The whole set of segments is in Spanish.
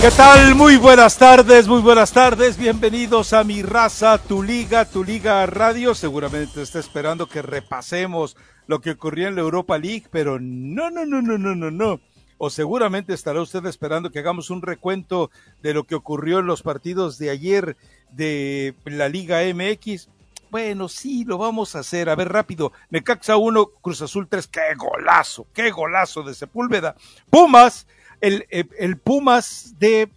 ¿Qué tal? Muy buenas tardes, muy buenas tardes. Bienvenidos a mi raza, tu liga, tu liga radio. Seguramente está esperando que repasemos lo que ocurrió en la Europa League, pero no, no, no, no, no, no, no. O seguramente estará usted esperando que hagamos un recuento de lo que ocurrió en los partidos de ayer de la Liga MX. Bueno, sí, lo vamos a hacer. A ver, rápido. Necaxa 1, Cruz Azul 3. ¡Qué golazo! ¡Qué golazo de Sepúlveda! Pumas el, eh, el Pumas de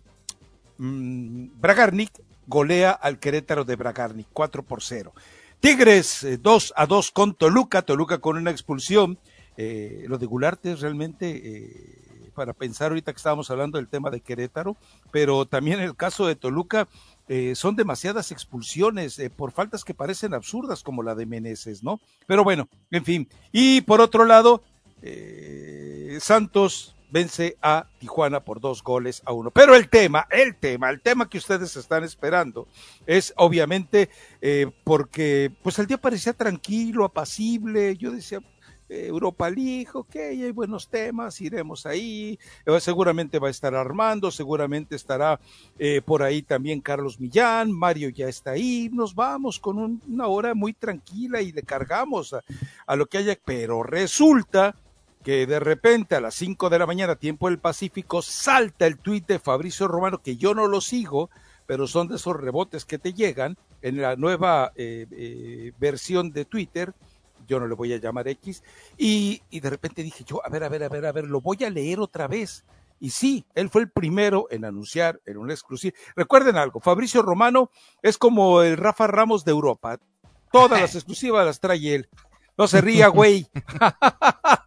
mmm, Bragarnik golea al Querétaro de Bragarnik 4 por 0. Tigres 2 eh, a 2 con Toluca, Toluca con una expulsión. Eh, lo de Gularte es realmente para pensar ahorita que estábamos hablando del tema de Querétaro, pero también el caso de Toluca son demasiadas expulsiones por faltas que parecen absurdas como la de Meneses, ¿no? Pero bueno, en fin. Y por otro lado, Santos vence a Tijuana por dos goles a uno. Pero el tema, el tema, el tema que ustedes están esperando es obviamente eh, porque pues el día parecía tranquilo, apacible. Yo decía, eh, Europa League, ok, hay buenos temas, iremos ahí. Eh, seguramente va a estar Armando, seguramente estará eh, por ahí también Carlos Millán, Mario ya está ahí. Nos vamos con un, una hora muy tranquila y le cargamos a lo que haya. Pero resulta que de repente a las 5 de la mañana, tiempo del Pacífico, salta el tuit de Fabricio Romano, que yo no lo sigo, pero son de esos rebotes que te llegan en la nueva eh, eh, versión de Twitter, yo no le voy a llamar X, y, y de repente dije yo, a ver, a ver, a ver, a ver, lo voy a leer otra vez. Y sí, él fue el primero en anunciar en una exclusiva. Recuerden algo, Fabricio Romano es como el Rafa Ramos de Europa. Todas las exclusivas las trae él. No se ría, güey.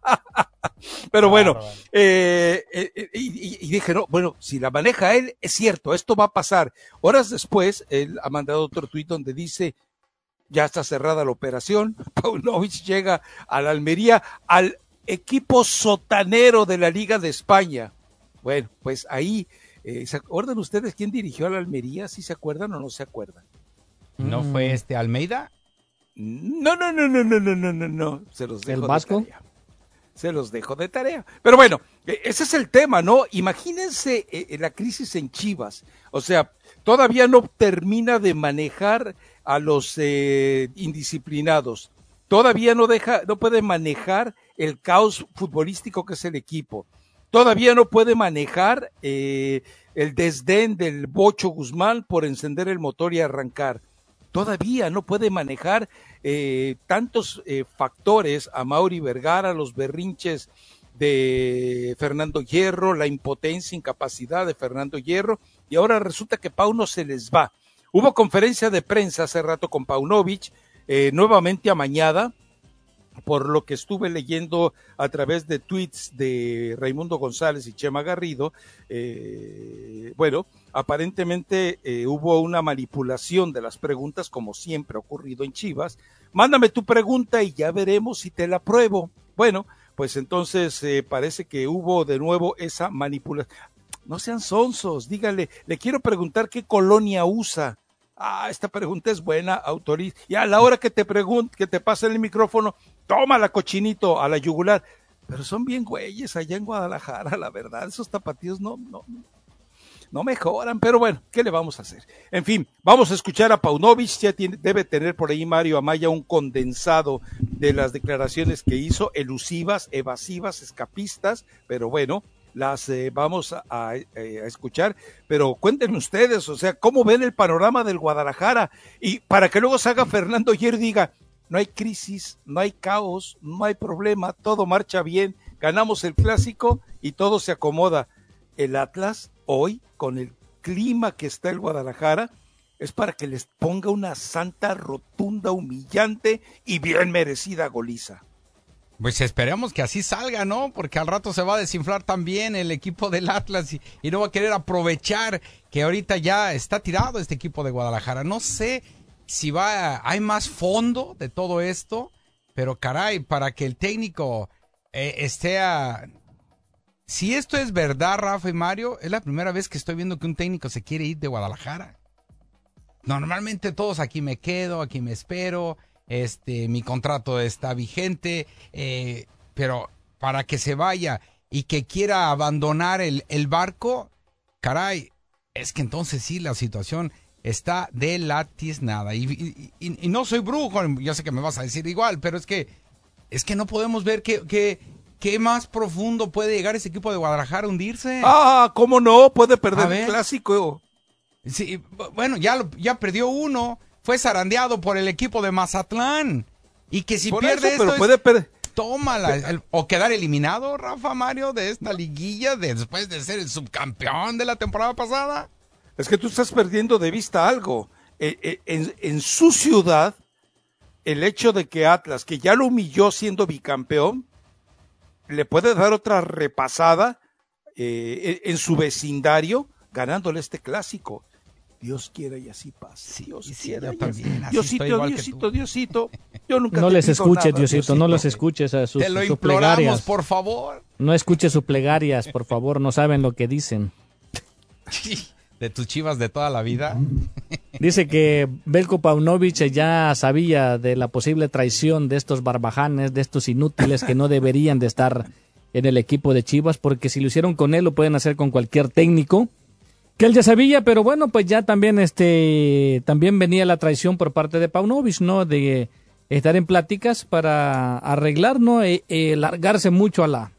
Pero ah, bueno, eh, eh, eh y, y, dije, no, bueno, si la maneja él, es cierto, esto va a pasar. Horas después, él ha mandado otro tuit donde dice, ya está cerrada la operación, Paul Paunovic llega a la Almería, al equipo sotanero de la Liga de España. Bueno, pues ahí, eh, ¿se acuerdan ustedes quién dirigió a la Almería? ¿Si se acuerdan o no se acuerdan? ¿No fue mm. este Almeida? No, no, no, no, no, no, no, no, no se los dejo. ¿El Vasco? De se los dejo de tarea. Pero bueno, ese es el tema, ¿no? Imagínense eh, la crisis en Chivas. O sea, todavía no termina de manejar a los eh, indisciplinados. Todavía no deja, no puede manejar el caos futbolístico que es el equipo. Todavía no puede manejar eh, el desdén del Bocho Guzmán por encender el motor y arrancar todavía no puede manejar eh, tantos eh, factores a Mauri Vergara, los berrinches de Fernando Hierro, la impotencia, incapacidad de Fernando Hierro, y ahora resulta que Pau no se les va. Hubo conferencia de prensa hace rato con Paunovic, eh, nuevamente amañada, por lo que estuve leyendo a través de tweets de Raimundo González y Chema Garrido, eh, bueno, aparentemente eh, hubo una manipulación de las preguntas, como siempre ha ocurrido en Chivas. Mándame tu pregunta y ya veremos si te la pruebo. Bueno, pues entonces eh, parece que hubo de nuevo esa manipulación. No sean sonsos, dígale, le quiero preguntar qué colonia usa. Ah, esta pregunta es buena, autoriza. Y a la hora que te pregunte, que te pase el micrófono, toma la cochinito a la yugular. Pero son bien güeyes allá en Guadalajara, la verdad. Esos tapatíos no, no, no mejoran, pero bueno, ¿qué le vamos a hacer? En fin, vamos a escuchar a Paunovic, ya tiene, debe tener por ahí Mario Amaya un condensado de las declaraciones que hizo, elusivas, evasivas, escapistas, pero bueno, las eh, vamos a, escuchar, pero cuéntenme ustedes, o sea, ¿cómo ven el panorama del Guadalajara? Y para que luego salga Fernando ayer diga, no hay crisis, no hay caos, no hay problema, todo marcha bien, ganamos el clásico y todo se acomoda. El Atlas hoy, con el clima que está el Guadalajara, es para que les ponga una santa, rotunda, humillante y bien merecida goliza. Pues esperemos que así salga, ¿no? Porque al rato se va a desinflar también el equipo del Atlas y, no va a querer aprovechar que ahorita ya está tirado este equipo de Guadalajara. No sé si va, hay más fondo de todo esto, pero caray, para que el técnico eh, esté a... Si esto es verdad, Rafa y Mario, es la primera vez que estoy viendo que un técnico se quiere ir de Guadalajara. Normalmente todos aquí me quedo, aquí me espero, este, mi contrato está vigente, eh, pero para que se vaya y que quiera abandonar el, el barco, caray, es que entonces sí la situación está de latiznada. Y, y, no soy brujo, yo sé que me vas a decir igual, pero es que, es que no podemos ver que, que, qué más profundo puede llegar ese equipo de Guadalajara a hundirse. Ah, ¿cómo no? Puede perder el clásico. Sí, bueno, ya, ya perdió uno. Fue zarandeado por el equipo de Mazatlán. Y que si pierde esto puede tómala. o quedar eliminado, Rafa Mario, de esta liguilla después de ser el subcampeón de la temporada pasada. Es que tú estás perdiendo de vista algo. Eh, eh, en, su ciudad, el hecho de que Atlas, que ya lo humilló siendo bicampeón, le puede dar otra repasada eh, en su vecindario ganándole este clásico. Dios quiera y así pasa. Dios quiera. también, Diosito, Diosito, Diosito. Yo nunca no les escuches, Diosito, no los escuches a sus, Te lo sus plegarias. por favor. No escuches sus plegarias, por favor, no saben lo que dicen. De tus chivas de toda la vida. Dice que Belko Paunovic ya sabía de la posible traición de estos barbajanes, de estos inútiles que no deberían de estar en el equipo de Chivas, porque si lo hicieron con él, lo pueden hacer con cualquier técnico que él ya sabía, pero bueno, pues ya también este también venía la traición por parte de Paunovic, ¿no? De estar en pláticas para arreglar, ¿no? E, e, largarse mucho a la.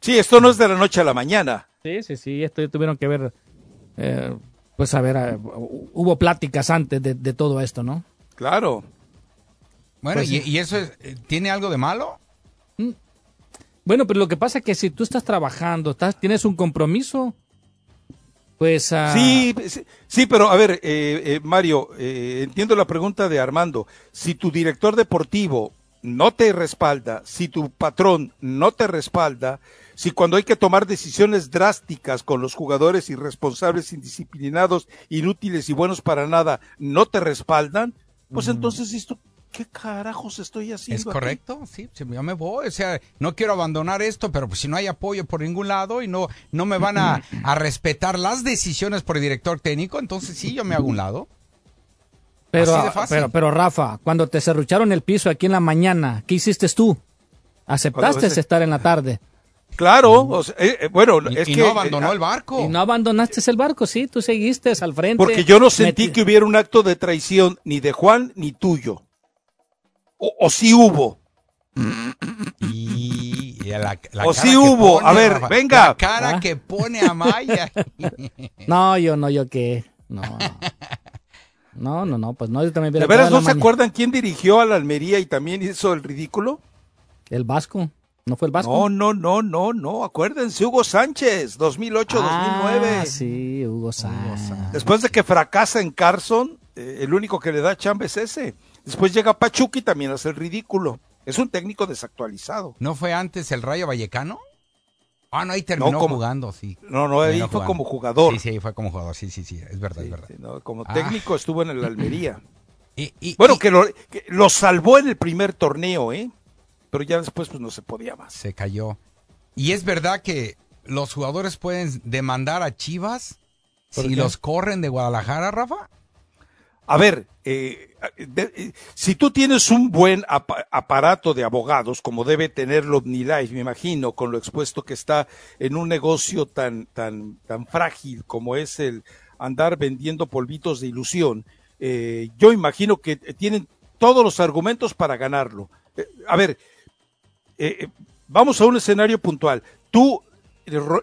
Sí, esto no es de la noche a la mañana. Sí, sí, sí, esto tuvieron que ver, eh, pues a ver, eh, hubo pláticas antes de, todo esto, ¿no? Claro. Bueno, pues ¿y, eso tiene algo de malo? Mm. Bueno, pero lo que pasa es que si tú estás trabajando, estás, tienes un compromiso, pues ah, sí, sí, pero a ver, eh, eh, Mario, eh, entiendo la pregunta de Armando. Si tu director deportivo no te respalda, si tu patrón no te respalda, si cuando hay que tomar decisiones drásticas con los jugadores irresponsables, indisciplinados, inútiles y buenos para nada, no te respaldan, pues entonces esto ¿qué carajos estoy haciendo? Es correcto, sí, yo me voy, o sea, no quiero abandonar esto, pero pues si no hay apoyo por ningún lado y no, no me van a, respetar las decisiones por el director técnico, entonces sí, yo me hago un lado. Pero, pero, pero Rafa, cuando te cerrucharon el piso aquí en la mañana, ¿qué hiciste tú? ¿Aceptaste estar en la tarde? Claro, eh, eh, bueno, y, es y que no abandonó el barco. Y no abandonaste el barco, sí, tú seguiste al frente. Porque yo no sentí que hubiera un acto de traición ni de Juan ni tuyo. O, si hubo. Y o si hubo. a ver, venga. La cara ¿Ah? que pone a Maya. no, yo no, yo qué. No. No, no, no, pues no, yo también ¿De veras no se acuerdan quién dirigió a la Almería y también hizo el ridículo? El Vasco. ¿No fue el Vasco? No, no, no, no, no. Acuérdense, Hugo Sánchez, 2008-2009. Ah, sí, Hugo Sánchez. Después de que fracasa en Carson, eh, el único que le da chamba es ese. Después llega Pachuca y también hace el ridículo. Es un técnico desactualizado. ¿No fue antes el Rayo Vallecano? Ah, no, ahí terminó jugando, sí. No, no, ahí fue como jugador. Sí, sí, ahí fue como jugador, sí, sí, sí, es verdad, es verdad. como ah. técnico estuvo en el Almería. y, bueno, que, lo, lo, salvó en el primer torneo, ¿eh? Pero ya después pues no se podía más. Se cayó. Y es verdad que los jugadores pueden demandar a Chivas si los corren de Guadalajara, Rafa. A ver, eh, eh, si tú tienes un buen aparato de abogados, como debe tenerlo OmniLife, me imagino, con lo expuesto que está en un negocio tan, tan, tan frágil como es el andar vendiendo polvitos de ilusión, eh, yo imagino que tienen todos los argumentos para ganarlo. a ver, vamos a un escenario puntual. Tú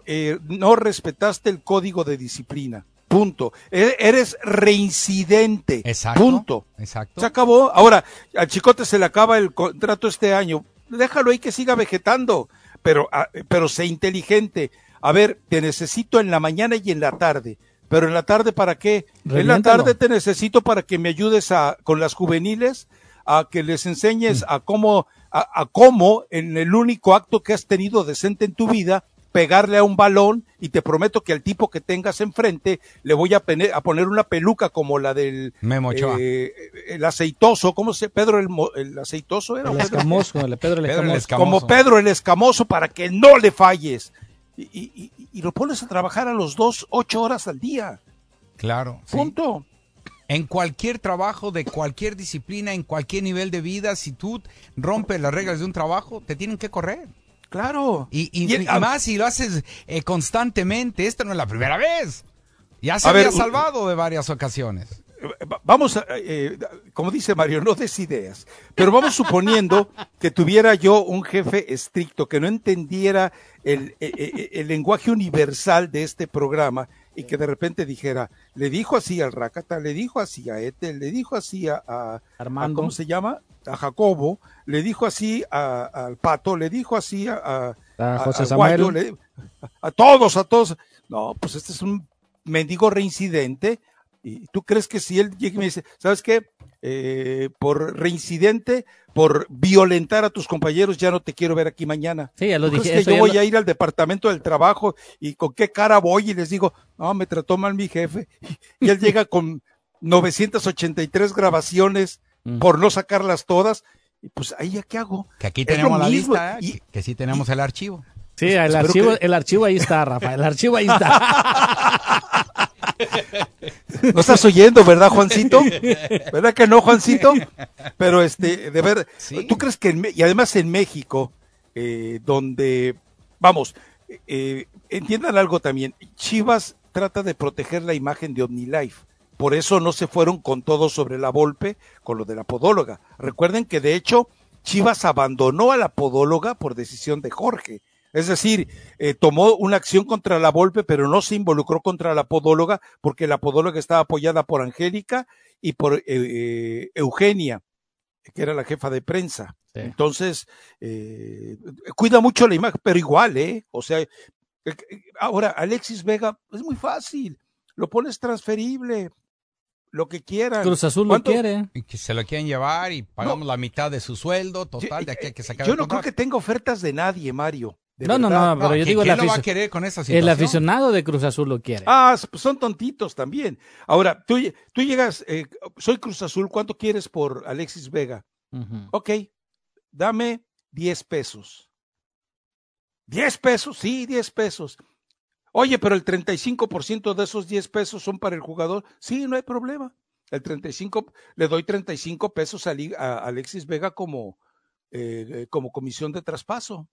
eh, no respetaste el código de disciplina. Punto. E-, eres reincidente. Exacto. Punto. Exacto. Se acabó. Ahora, al chicote se le acaba el contrato este año. Déjalo ahí que siga vegetando. Pero, ah, pero sé inteligente. A ver, te necesito en la mañana y en la tarde. Pero en la tarde, ¿para qué? En la tarde te necesito para que me ayudes a, con las juveniles, a que les enseñes a cómo, a, a cómo en el único acto que has tenido decente en tu vida, pegarle a un balón y te prometo que al tipo que tengas enfrente le voy a, pene- a poner una peluca como la del Memo eh, el aceitoso, ¿cómo se? Pedro el, mo- el aceitoso era. El escamoso, el Pedro el Pedro el escamoso. escamoso. como Pedro el escamoso para que no le falles. Y, y- y- y lo pones a trabajar a los dos, ocho horas al día. Claro. sí. En cualquier trabajo, de cualquier disciplina, en cualquier nivel de vida, si tú rompes las reglas de un trabajo, te tienen que correr. Claro. Y, y- Y el- y más si lo haces eh, constantemente, esta no es la primera vez. Ya se A había ver, salvado de varias ocasiones. Va- Vamos a, eh, como dice Mario, no des ideas, pero vamos suponiendo que tuviera yo un jefe estricto que no entendiera el, eh, eh, el lenguaje universal de este programa y que de repente dijera, le dijo así al Rakata, le dijo así a Ethel, le dijo así a, a- a- Armando. ¿cómo se llama? A Jacobo, le dijo así a- al Pato, le dijo así a, a, José Samuel. Guayo, le- a todos, a todos. No, pues este es un mendigo reincidente. ¿Y tú crees que si él llega y me dice, ¿sabes qué? Eh, por reincidente, por violentar a tus compañeros, ya no te quiero ver aquí mañana. Sí, ya lo ¿Tú crees dije, que yo voy lo- a ir al departamento del trabajo y con qué cara voy y les digo, no, me trató mal mi jefe. Y él llega con 983 grabaciones Mm. por no sacarlas todas. Y pues ahí ya qué hago. Que aquí tenemos la mismo. lista, ¿eh? Y- que, que sí tenemos el archivo. Sí, el Espero archivo, que- el archivo ahí está, Rafa. El archivo ahí está. No estás oyendo, ¿verdad, Juancito? ¿Verdad que no, Juancito? Pero este, de ver, Sí. ¿tú crees que en, y además en México, eh, donde, vamos, eh, entiendan algo también, Chivas trata de proteger la imagen de OmniLife. Por eso no se fueron con todo sobre la Volpe, con lo de la podóloga. Recuerden que de hecho Chivas abandonó a la podóloga por decisión de Jorge. Es decir, eh, tomó una acción contra la Volpe, pero no se involucró contra la podóloga, porque la podóloga estaba apoyada por Angélica y por eh, eh, Eugenia, que era la jefa de prensa. Sí. Entonces, eh, cuida mucho la imagen, pero igual, ¿eh? O sea, eh, ahora, Alexis Vega, es muy fácil, lo pones transferible, lo que quieran. Cruz Azul lo ¿Cuánto- quiere. Y que se lo quieren llevar y pagamos la mitad de su sueldo, total, de aquí hay que sacar Yo el no creo que tenga ofertas de nadie, Mario. No, no, verdad. no, pero yo ¿quién- digo el, ¿quién lo va a querer con esa situación? el aficionado de Cruz Azul lo quiere. Ah, pues son tontitos también. Ahora, tú, tú llegas, eh, soy Cruz Azul, ¿cuánto quieres por Alexis Vega? Ujú. Ok, dame 10 pesos. ¿10 pesos? Sí, 10 pesos. Oye, pero el 35% de esos 10 pesos son para el jugador. Sí, no hay problema. El 35, le doy 35 pesos a Alexis Vega como, eh, eh, como comisión de traspaso.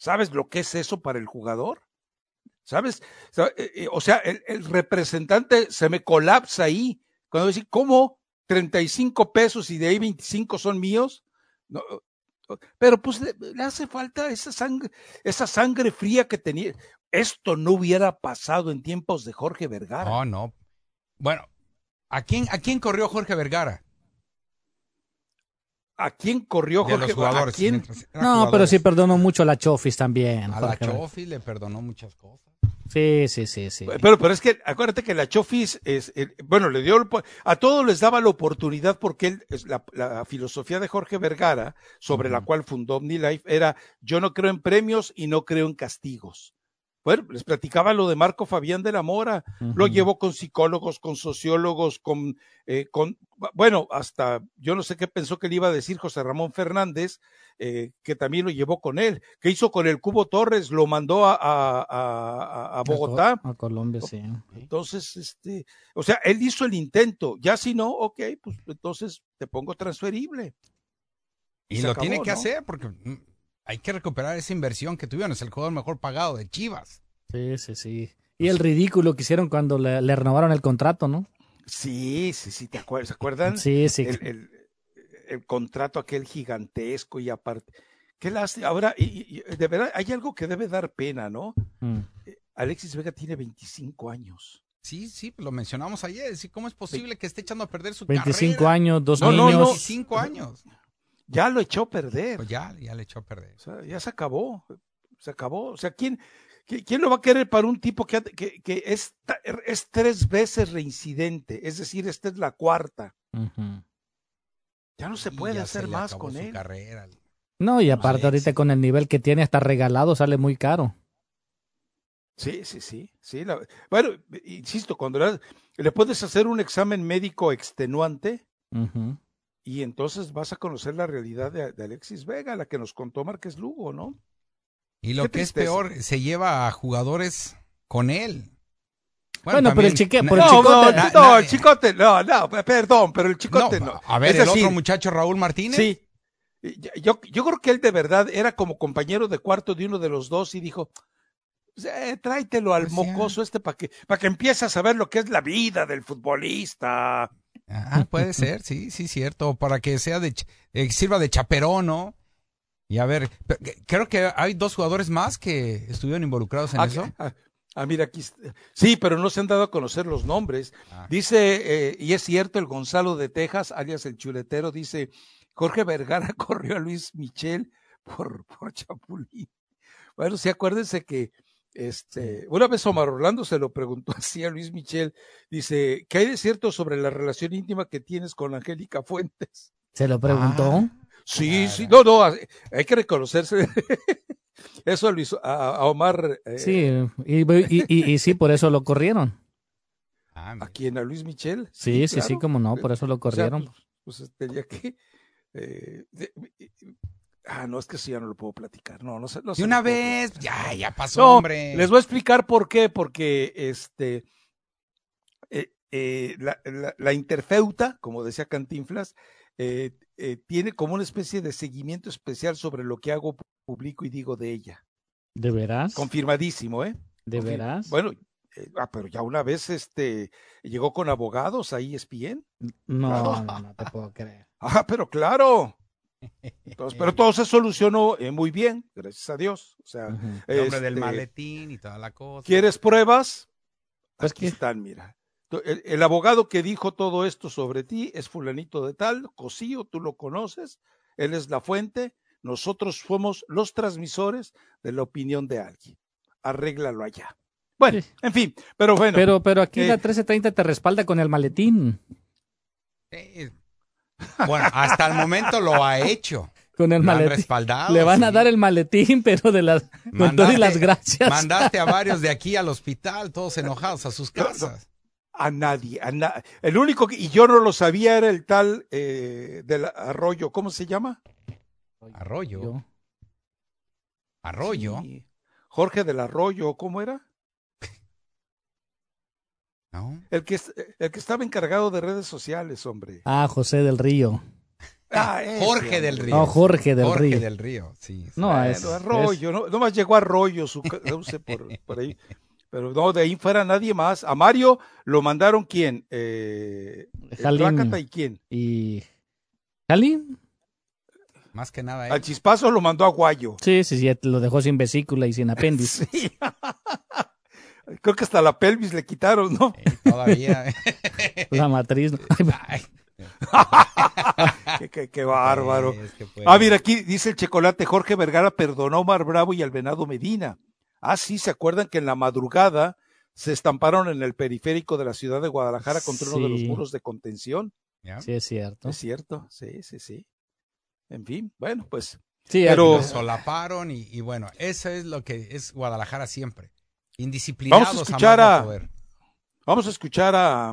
¿Sabes lo que es eso para el jugador? ¿Sabes? Sa- eh, eh, O sea, el, representante se me colapsa ahí. Cuando dice, ¿cómo? 35 pesos y de ahí 25 son míos. No, pero pues le, le hace falta esa sangre, esa sangre fría que tenía. Esto no hubiera pasado en tiempos de Jorge Vergara. No, no. Bueno, ¿a quién, ¿a quién corrió Jorge Vergara? ¿A quién corrió De Jorge los jugadores. ¿A quién? mientras eran No, pero sí perdonó mucho a la Chofis también. A la Jorge. Chofi le perdonó muchas cosas. Sí, sí, sí, sí. Pero, pero es que acuérdate que la Chofis es, eh, bueno, le dio, el a todos les daba la oportunidad porque él, es la, la filosofía de Jorge Vergara, sobre la cual fundó OmniLife, era yo no creo en premios y no creo en castigos. Bueno, les platicaba lo de Marco Fabián de la Mora, lo llevó con psicólogos, con sociólogos, con, eh, con, bueno, hasta yo no sé qué pensó que le iba a decir José Ramón Fernández, eh, que también lo llevó con él. ¿Qué hizo con el Cubo Torres? Lo mandó a, a, a- a Bogotá. A, Co- a Colombia, sí. Entonces, este, o sea, él hizo el intento. Ya si no, ok, pues entonces te pongo transferible. Y lo acabó, tiene que ¿no? hacer porque mm, hay que recuperar esa inversión que tuvieron. Es el jugador mejor pagado de Chivas. Sí, sí, sí. Y el ridículo que hicieron cuando le, le renovaron el contrato, ¿no? Sí, sí, sí, ¿te acuerdas? ¿Se acuerdan? Sí, sí. El, el- el contrato aquel gigantesco y aparte. Qué lástima. Ahora, y, y- de verdad, hay algo que debe dar pena, ¿no? Mm. Alexis Vega tiene 25 años. Sí, sí, lo mencionamos ayer. Sí, ¿Cómo es posible que esté echando a perder su 25 carrera? años, dos No, no, niños. no. 25 años. Ya lo echó a perder. Pues ya, ya le echó a perder. O sea, ya se acabó. Se acabó. O sea, ¿quién, qui- quién lo va a querer para un tipo que, que, que es, es tres veces reincidente? Es decir, esta es la cuarta. Ya no se Y puede ya hacer se le más acabó con su él. carrera. No, y aparte ahorita con el nivel que tiene hasta regalado sale muy caro. Sí, sí, sí. sí la- bueno, insisto, cuando le, le puedes hacer un examen médico extenuante. Y entonces vas a conocer la realidad de, de Alexis Vega, la que nos contó Márquez Lugo, ¿no? Y lo Qué que es peor, se lleva a jugadores con él. Bueno, pero el chique- el no, Chicote- no, na- no, na- el chicote, no, no, perdón, pero el chicote no. no, A ver, Es el decir, otro muchacho, Raúl Martínez. Sí. Yo, yo creo que él de verdad era como compañero de cuarto de uno de los dos y dijo, pues, eh, tráetelo al Pues ya. mocoso este para que, para que empiece a saber lo que es la vida del futbolista. Ah, puede ser, sí, sí, cierto. Para que sea de, eh, sirva de chaperón, ¿no? Y a ver, creo que hay dos jugadores más que estuvieron involucrados en Ah, eso. ah, ah, mira, aquí. Sí, pero no se han dado a conocer los nombres. Ah. Dice, eh, y es cierto, el Gonzalo de Texas, alias el chuletero, dice, Jorge Vergara corrió a Luis Michel por, por Chapulín. Bueno, sí, acuérdense que este, una vez Omar Orlando se lo preguntó así a Luis Michel, dice, ¿qué hay de cierto sobre la relación íntima que tienes con Angélica Fuentes? Se lo preguntó. Ah. Sí, Claro. sí, no, no, hay que reconocerse. Eso a, Luis- a, a Omar, eh, Sí, y, y- y- y sí, por eso lo corrieron. Ah, ¿a quién? ¿A Luis Michel? Sí, sí, sí, claro. como no, por eso lo O sea, corrieron. pues, pues, tenía que. eh, de- ah, no, es que eso ya no lo puedo platicar. No, no sé. No De una vez, ya, ya pasó, No, hombre. les voy a explicar por qué. Porque este. eh, eh, la, la- la interfeuta, como decía Cantinflas, eh, eh, tiene como una especie de seguimiento especial sobre lo que hago, publico y digo de ella. ¿De veras? Confirmadísimo, ¿eh? ¿De Confir- veras? Bueno, eh, ah, pero ya una vez este llegó con abogados ahí ESPN. No, no, no te puedo creer. Ah, pero claro. Entonces, pero todo se solucionó eh, muy bien, gracias a Dios. O sea. El hombre del este, maletín y toda la cosa. ¿quieres pruebas? Pues Aquí que- están, mira. El, el abogado que dijo todo esto sobre ti es fulanito de tal, Cosío, tú lo conoces, él es la fuente, nosotros somos los transmisores de la opinión de alguien. Arréglalo allá. Bueno, Sí. en fin, pero bueno. Pero, pero aquí eh, la 1330 te respalda con el maletín. Eh, Bueno, hasta el momento lo ha hecho. Con el Lo maletín. respaldado. Le van a dar el maletín, pero de las, con todas y las gracias. Mandaste a varios de aquí al hospital, todos enojados a sus casas. A nadie, a na- el único que, y yo no lo sabía, era el tal eh, del arroyo, ¿cómo se llama? Arroyo. Yo. Arroyo. Sí, Jorge del Arroyo, ¿cómo era? ¿No? El que, es- el que estaba encargado de redes sociales, hombre. Ah, José del Río. Ah, ese, Jorge del Río. No, Jorge del Jorge Río. del Río, sí. sí. No, Bueno, es, Arroyo, no, nomás llegó Arroyo, su cauce por, por ahí. Pero no, de ahí fuera nadie más. A Mario lo mandaron quién? Eh, Jalín. Y quién? Y. ¿Jalín? Más que nada. Al ¿eh? chispazo lo mandó a Guayo. Sí, sí, sí, lo dejó sin vesícula y sin apéndice. Sí. Creo que hasta la pelvis le quitaron, ¿no? Eh, todavía. La matriz. ¿no? Ay, qué, qué- qué bárbaro. es que fue- Ah, mira, aquí dice el chocolate, Jorge Vergara perdonó a Omar Bravo y al Venado Medina. Ah, sí, ¿se acuerdan que en la madrugada se estamparon en el periférico de la ciudad de Guadalajara contra uno de los Sí. muros de contención? ¿Ya? Sí, es cierto. Es cierto, sí, sí, sí. En fin, bueno, pues Sí, Pero- Lo solaparon y, y bueno, eso es lo que es Guadalajara siempre. Indisciplinados. Vamos a escuchar a- poder. vamos a escuchar a,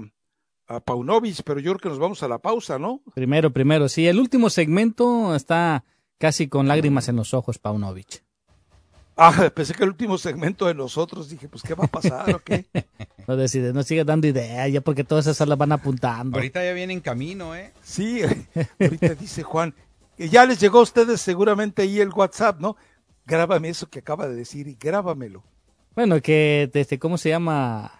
a Paunovic, pero yo creo que nos vamos a la pausa, ¿no? primero, primero. Sí, el último segmento está casi con lágrimas en los ojos, Paunovic. Ah, pensé que el último segmento de nosotros, dije, pues, ¿qué va a pasar o qué? No decide, no sigue dando ideas, ya porque todas esas las van apuntando. Ahorita ya viene en camino, ¿eh? Sí, ahorita dice Juan, que ya les llegó a ustedes seguramente ahí el WhatsApp, ¿no? Grábame eso que acaba de decir y grábamelo. Bueno, que, este, ¿cómo se llama?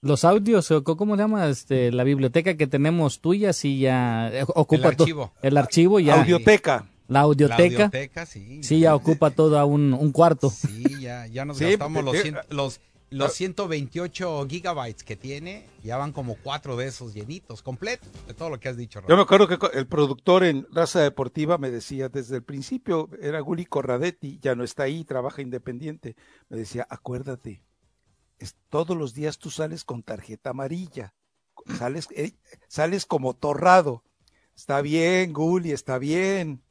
Los audios, o co- ¿cómo se llama? Este, la biblioteca que tenemos tuya, sí ya eh, ocupa archivo. el archivo ya. Audioteca. La audioteca. sí. Sí, ya ocupa todo un, un cuarto. Sí, ya, ya nos gastamos los, los, los 128 gigabytes que tiene, ya van como cuatro de esos llenitos, completos, de todo lo que has dicho. Yo me acuerdo que el productor en Raza Deportiva me decía desde el principio, era Guli Corradetti, ya no está ahí, trabaja independiente. Me decía, acuérdate, es, todos los días tú sales con tarjeta amarilla, sales, eh, sales como torrado. Está bien, Guli, está bien.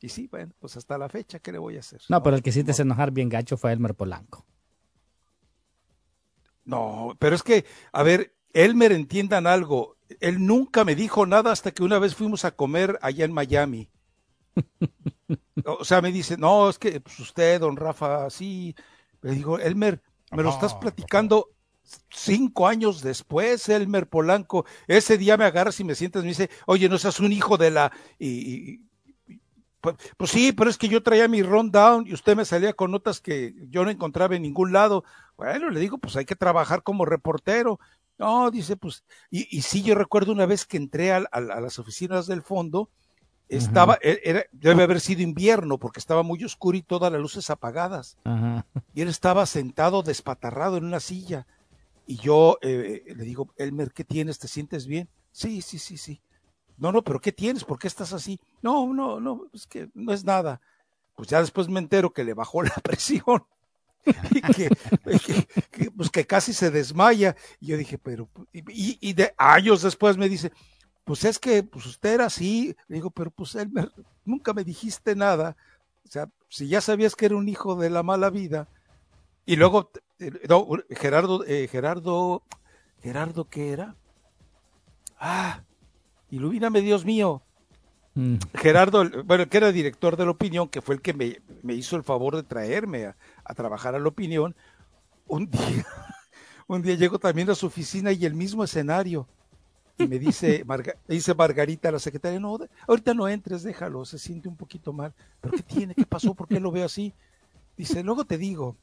Y sí, bueno, pues hasta la fecha, ¿qué le voy a hacer? No, pero el que sí te hace enojar bien gacho fue Elmer Polanco. No, pero es que, a ver, Elmer, entiendan algo. Él nunca me dijo nada hasta que una vez fuimos a comer allá en Miami. O sea, me dice, no, es que pues usted, don Rafa, sí. Le digo, Elmer, me lo estás platicando cinco años después, Elmer Polanco. Ese día me agarras y me sientas y me dice, oye, no seas un hijo de la. y, pues, pues, sí, pero es que yo traía mi rundown y usted me salía con notas que yo no encontraba en ningún lado. Bueno, le digo, pues hay que trabajar como reportero. No, dice, pues, y, y sí, yo recuerdo una vez que entré a, las oficinas del fondo, estaba, e, era, debe haber sido invierno porque estaba muy oscuro y todas las luces apagadas. Y él estaba sentado despatarrado en una silla. Y yo eh, le digo, Elmer, ¿qué tienes? ¿Te sientes bien? Sí, sí, sí, sí. No, no, pero ¿qué tienes? ¿Por qué estás así? No, no, no, es que no es nada. Pues ya después me entero que le bajó la presión y que, pues que casi se desmaya. Y yo dije, pero, y, y, de años después me dice, pues es que pues usted era así. Le digo, pero pues él nunca me dijiste nada. O sea, si ya sabías que era un hijo de la mala vida. Y luego, eh, no, Gerardo, eh, Gerardo, Gerardo, ¿qué era? Ah, ilumíname, Dios mío. Mm. Gerardo, bueno, que era director de la opinión, que fue el que me, hizo el favor de traerme a, trabajar a la opinión, un día, un día llego también a su oficina y el mismo escenario. Y me dice, dice Margarita, la secretaria, no, ahorita no entres, déjalo, se siente un poquito mal. ¿Pero qué tiene? ¿Qué pasó? ¿Por qué lo veo así? Dice, luego te digo.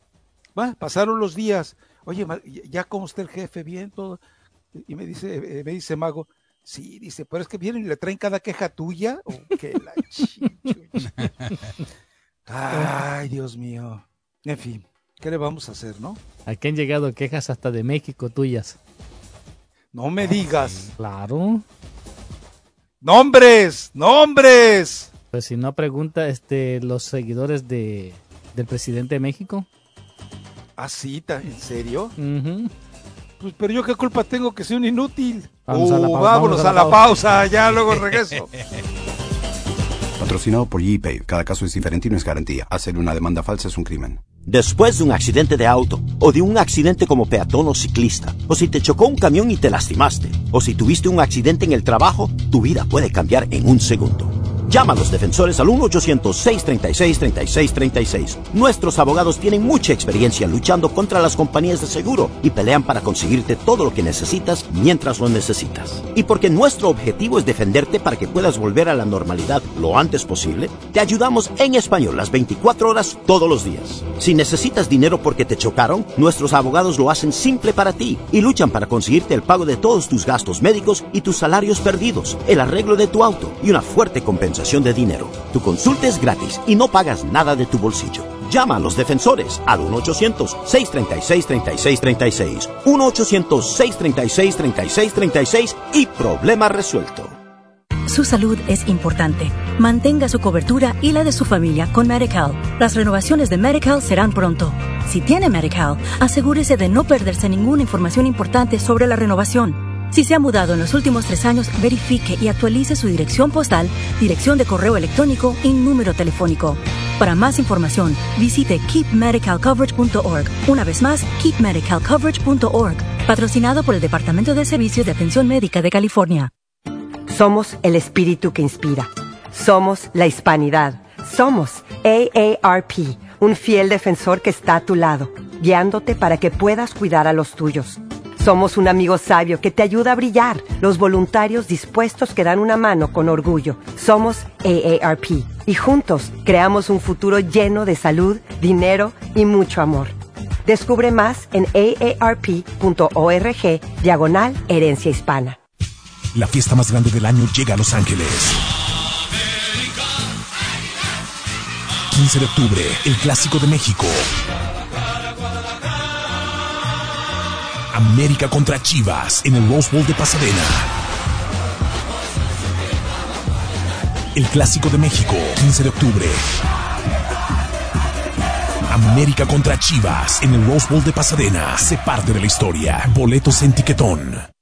Va, pasaron los días. Oye, ya cómo está el jefe, bien, todo. Y me dice, eh, me dice Mago, Sí, dice, pero es que vienen y le traen cada queja tuya. Oh, la Ay, Dios mío. En fin, ¿qué le vamos a hacer, no? Aquí han llegado quejas hasta de México tuyas. No me digas. Claro. ¡Nombres! ¡Nombres! Pues si no pregunta este los seguidores de del presidente de México. ¿Ah, sí? ¿En serio? Pues, pero yo qué culpa tengo que sea un inútil. Vamos a la, uh, vámonos a la, pausa, ya luego regreso. Patrocinado por ePay. Cada caso es diferente y no es garantía. Hacer una demanda falsa es un crimen. Después de un accidente de auto, o de un accidente como peatón o ciclista, o si te chocó un camión y te lastimaste, o si tuviste un accidente en el trabajo, tu vida puede cambiar en un segundo. Llama a los defensores al 1-800-636-3636. Nuestros abogados tienen mucha experiencia luchando contra las compañías de seguro y pelean para conseguirte todo lo que necesitas mientras lo necesitas. Y porque nuestro objetivo es defenderte para que puedas volver a la normalidad lo antes posible, te ayudamos en español las 24 horas todos los días. Si necesitas dinero porque te chocaron, nuestros abogados lo hacen simple para ti y luchan para conseguirte el pago de todos tus gastos médicos y tus salarios perdidos, el arreglo de tu auto y una fuerte compensación de dinero. Tu consulta es gratis y no pagas nada de tu bolsillo. Llama a los defensores al 1-800-636-3636. 1-800-636-3636 y problema resuelto. Su salud es importante. Mantenga su cobertura y la de su familia con Medical. Las renovaciones de Medical serán pronto. Si tiene Medical, asegúrese de no perderse ninguna información importante sobre la renovación. Si se ha mudado en los últimos tres años, verifique y actualice su dirección postal, dirección de correo electrónico y número telefónico. Para más información, visite keepmedicalcoverage.org. Una vez más, keepmedicalcoverage.org. Patrocinado por el Departamento de Servicios de Atención Médica de California. Somos el espíritu que inspira. Somos la hispanidad. Somos AARP, un fiel defensor que está a tu lado, guiándote para que puedas cuidar a los tuyos. Somos un amigo sabio que te ayuda a brillar, los voluntarios dispuestos que dan una mano con orgullo. Somos AARP y juntos creamos un futuro lleno de salud, dinero y mucho amor. Descubre más en aarp.org diagonal herencia hispana. La fiesta más grande del año llega a Los Ángeles. 15 de octubre, el Clásico de México. América contra Chivas en el Rose Bowl de Pasadena. El Clásico de México, 15 de octubre. América contra Chivas en el Rose Bowl de Pasadena. Se parte de la historia. Boletos en tiquetón.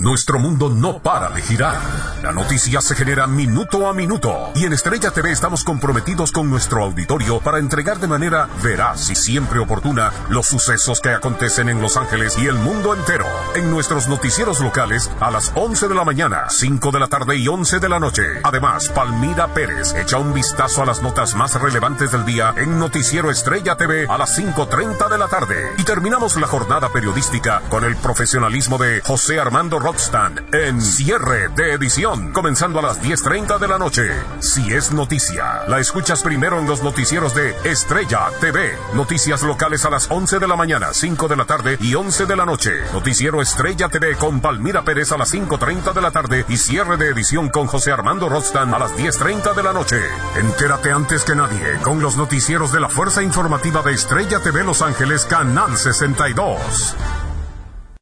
Nuestro mundo no para de girar. La noticia se genera minuto a minuto y en Estrella TV estamos comprometidos con nuestro auditorio para entregar de manera veraz y siempre oportuna los sucesos que acontecen en Los Ángeles y el mundo entero. En nuestros noticieros locales a las 11 de la mañana, 5 de la tarde y 11 de la noche. Además, Palmira Pérez echa un vistazo a las notas más relevantes del día en Noticiero Estrella TV a las 5.30 de la tarde. Y terminamos la jornada periodística con el profesionalismo de José Armando Rockstand en cierre de edición, comenzando a las 10.30 de la noche. Si es noticia, la escuchas primero en los noticieros de Estrella TV. Noticias locales a las 11 de la mañana, 5 de la tarde y 11 de la noche. Noticiero Estrella TV con Palmira Pérez a las 5.30 de la tarde y cierre de edición con José Armando Rockstand a las 10.30 de la noche. Entérate antes que nadie con los noticieros de la Fuerza Informativa de Estrella TV Los Ángeles, Canal 62.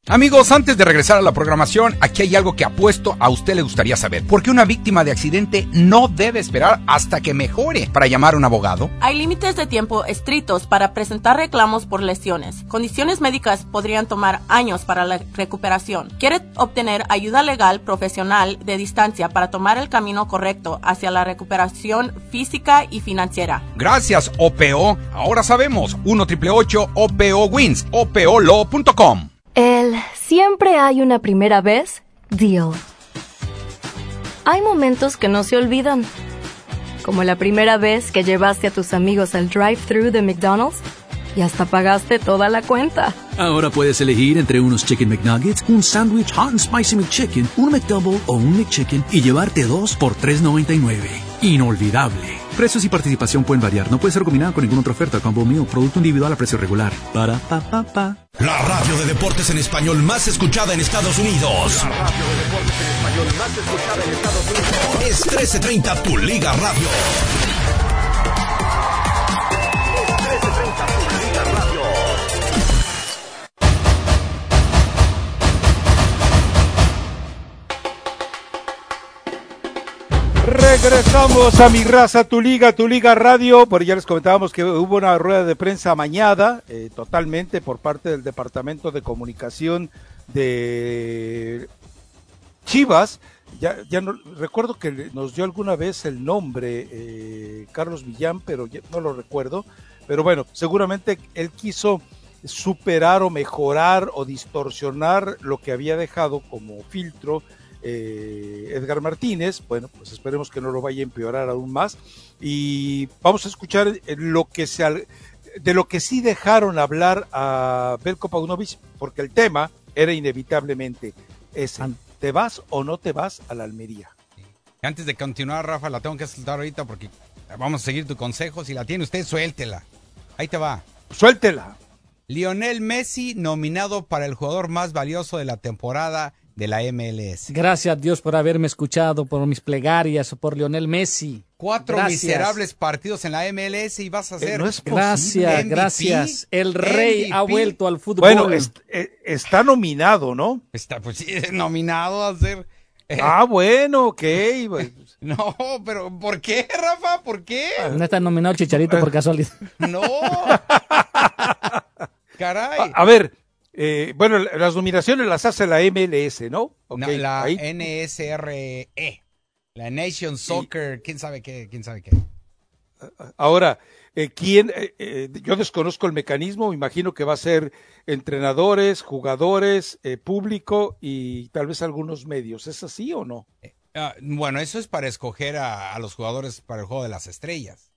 Amigos, antes de regresar a la programación, aquí hay algo que apuesto a usted le gustaría saber. ¿Por qué una víctima de accidente no debe esperar hasta que mejore para llamar a un abogado? Hay límites de tiempo estrictos para presentar reclamos por lesiones. Condiciones médicas podrían tomar años para la recuperación. ¿Quiere obtener ayuda legal profesional de distancia para tomar el camino correcto hacia la recuperación física y financiera? Gracias, OPO. Ahora sabemos. 1 888 OPO Wins. OPOLO.com. El siempre hay una primera vez deal. Hay momentos que no se olvidan, como la primera vez que llevaste a tus amigos al drive-thru de McDonald's y hasta pagaste toda la cuenta. Ahora puedes elegir entre unos Chicken McNuggets, un sándwich Hot and Spicy McChicken, un McDouble o un McChicken y llevarte dos por $3.99. Inolvidable. Precios y participación pueden variar. No puede ser combinado con ninguna otra oferta. Combo Meal. Producto individual a precio regular. Para pa pa pa. La radio de deportes en español más escuchada en Estados Unidos. La radio de deportes en español más escuchada en Estados Unidos. Es 1330 Tu Liga Radio. Regresamos a mi raza, tu liga, tu liga radio. Por ya les comentábamos que hubo una rueda de prensa amañada eh, totalmente por parte del Departamento de Comunicación de Chivas. Ya, no recuerdo que nos dio alguna vez el nombre eh, Carlos Villán, pero no lo recuerdo. Pero bueno, seguramente él quiso superar o mejorar o distorsionar lo que había dejado como filtro eh, Edgar Martínez. Bueno, pues esperemos que no lo vaya a empeorar aún más. Y vamos a escuchar eh, lo que se de lo que sí dejaron hablar a Belko Paunovic, porque el tema era inevitablemente ese. ¿Te vas o no te vas a la Almería? Antes de continuar, Rafa, la tengo que soltar ahorita porque vamos a seguir tu consejo. Si la tiene usted, suéltela. Ahí te va. Suéltela. Lionel Messi nominado para el jugador más valioso de la temporada de la MLS. Gracias a Dios por haberme escuchado, por mis plegarias, por Lionel Messi. Cuatro Gracias. miserables partidos en la MLS y vas a ser. Gracias, MVP. gracias. El rey ha vuelto al fútbol. Bueno, eh, está nominado, ¿no? Está, pues sí, nominado a ser. eh, Ah, bueno, ok. No, pero ¿por qué, Rafa? ¿Por qué? No está nominado Chicharito por casualidad. No. Caray. A, a ver, eh, bueno, las nominaciones las hace la MLS, ¿no? No, la ahí. NSRE. La Nation Soccer. ¿Quién sabe qué? ¿Quién sabe qué? Ahora, eh, ¿quién? eh, yo desconozco el mecanismo, me imagino que va a ser entrenadores, jugadores, público y tal vez algunos medios. ¿Es así o no? Ah, bueno, eso es para escoger a, a los jugadores para el juego de las estrellas.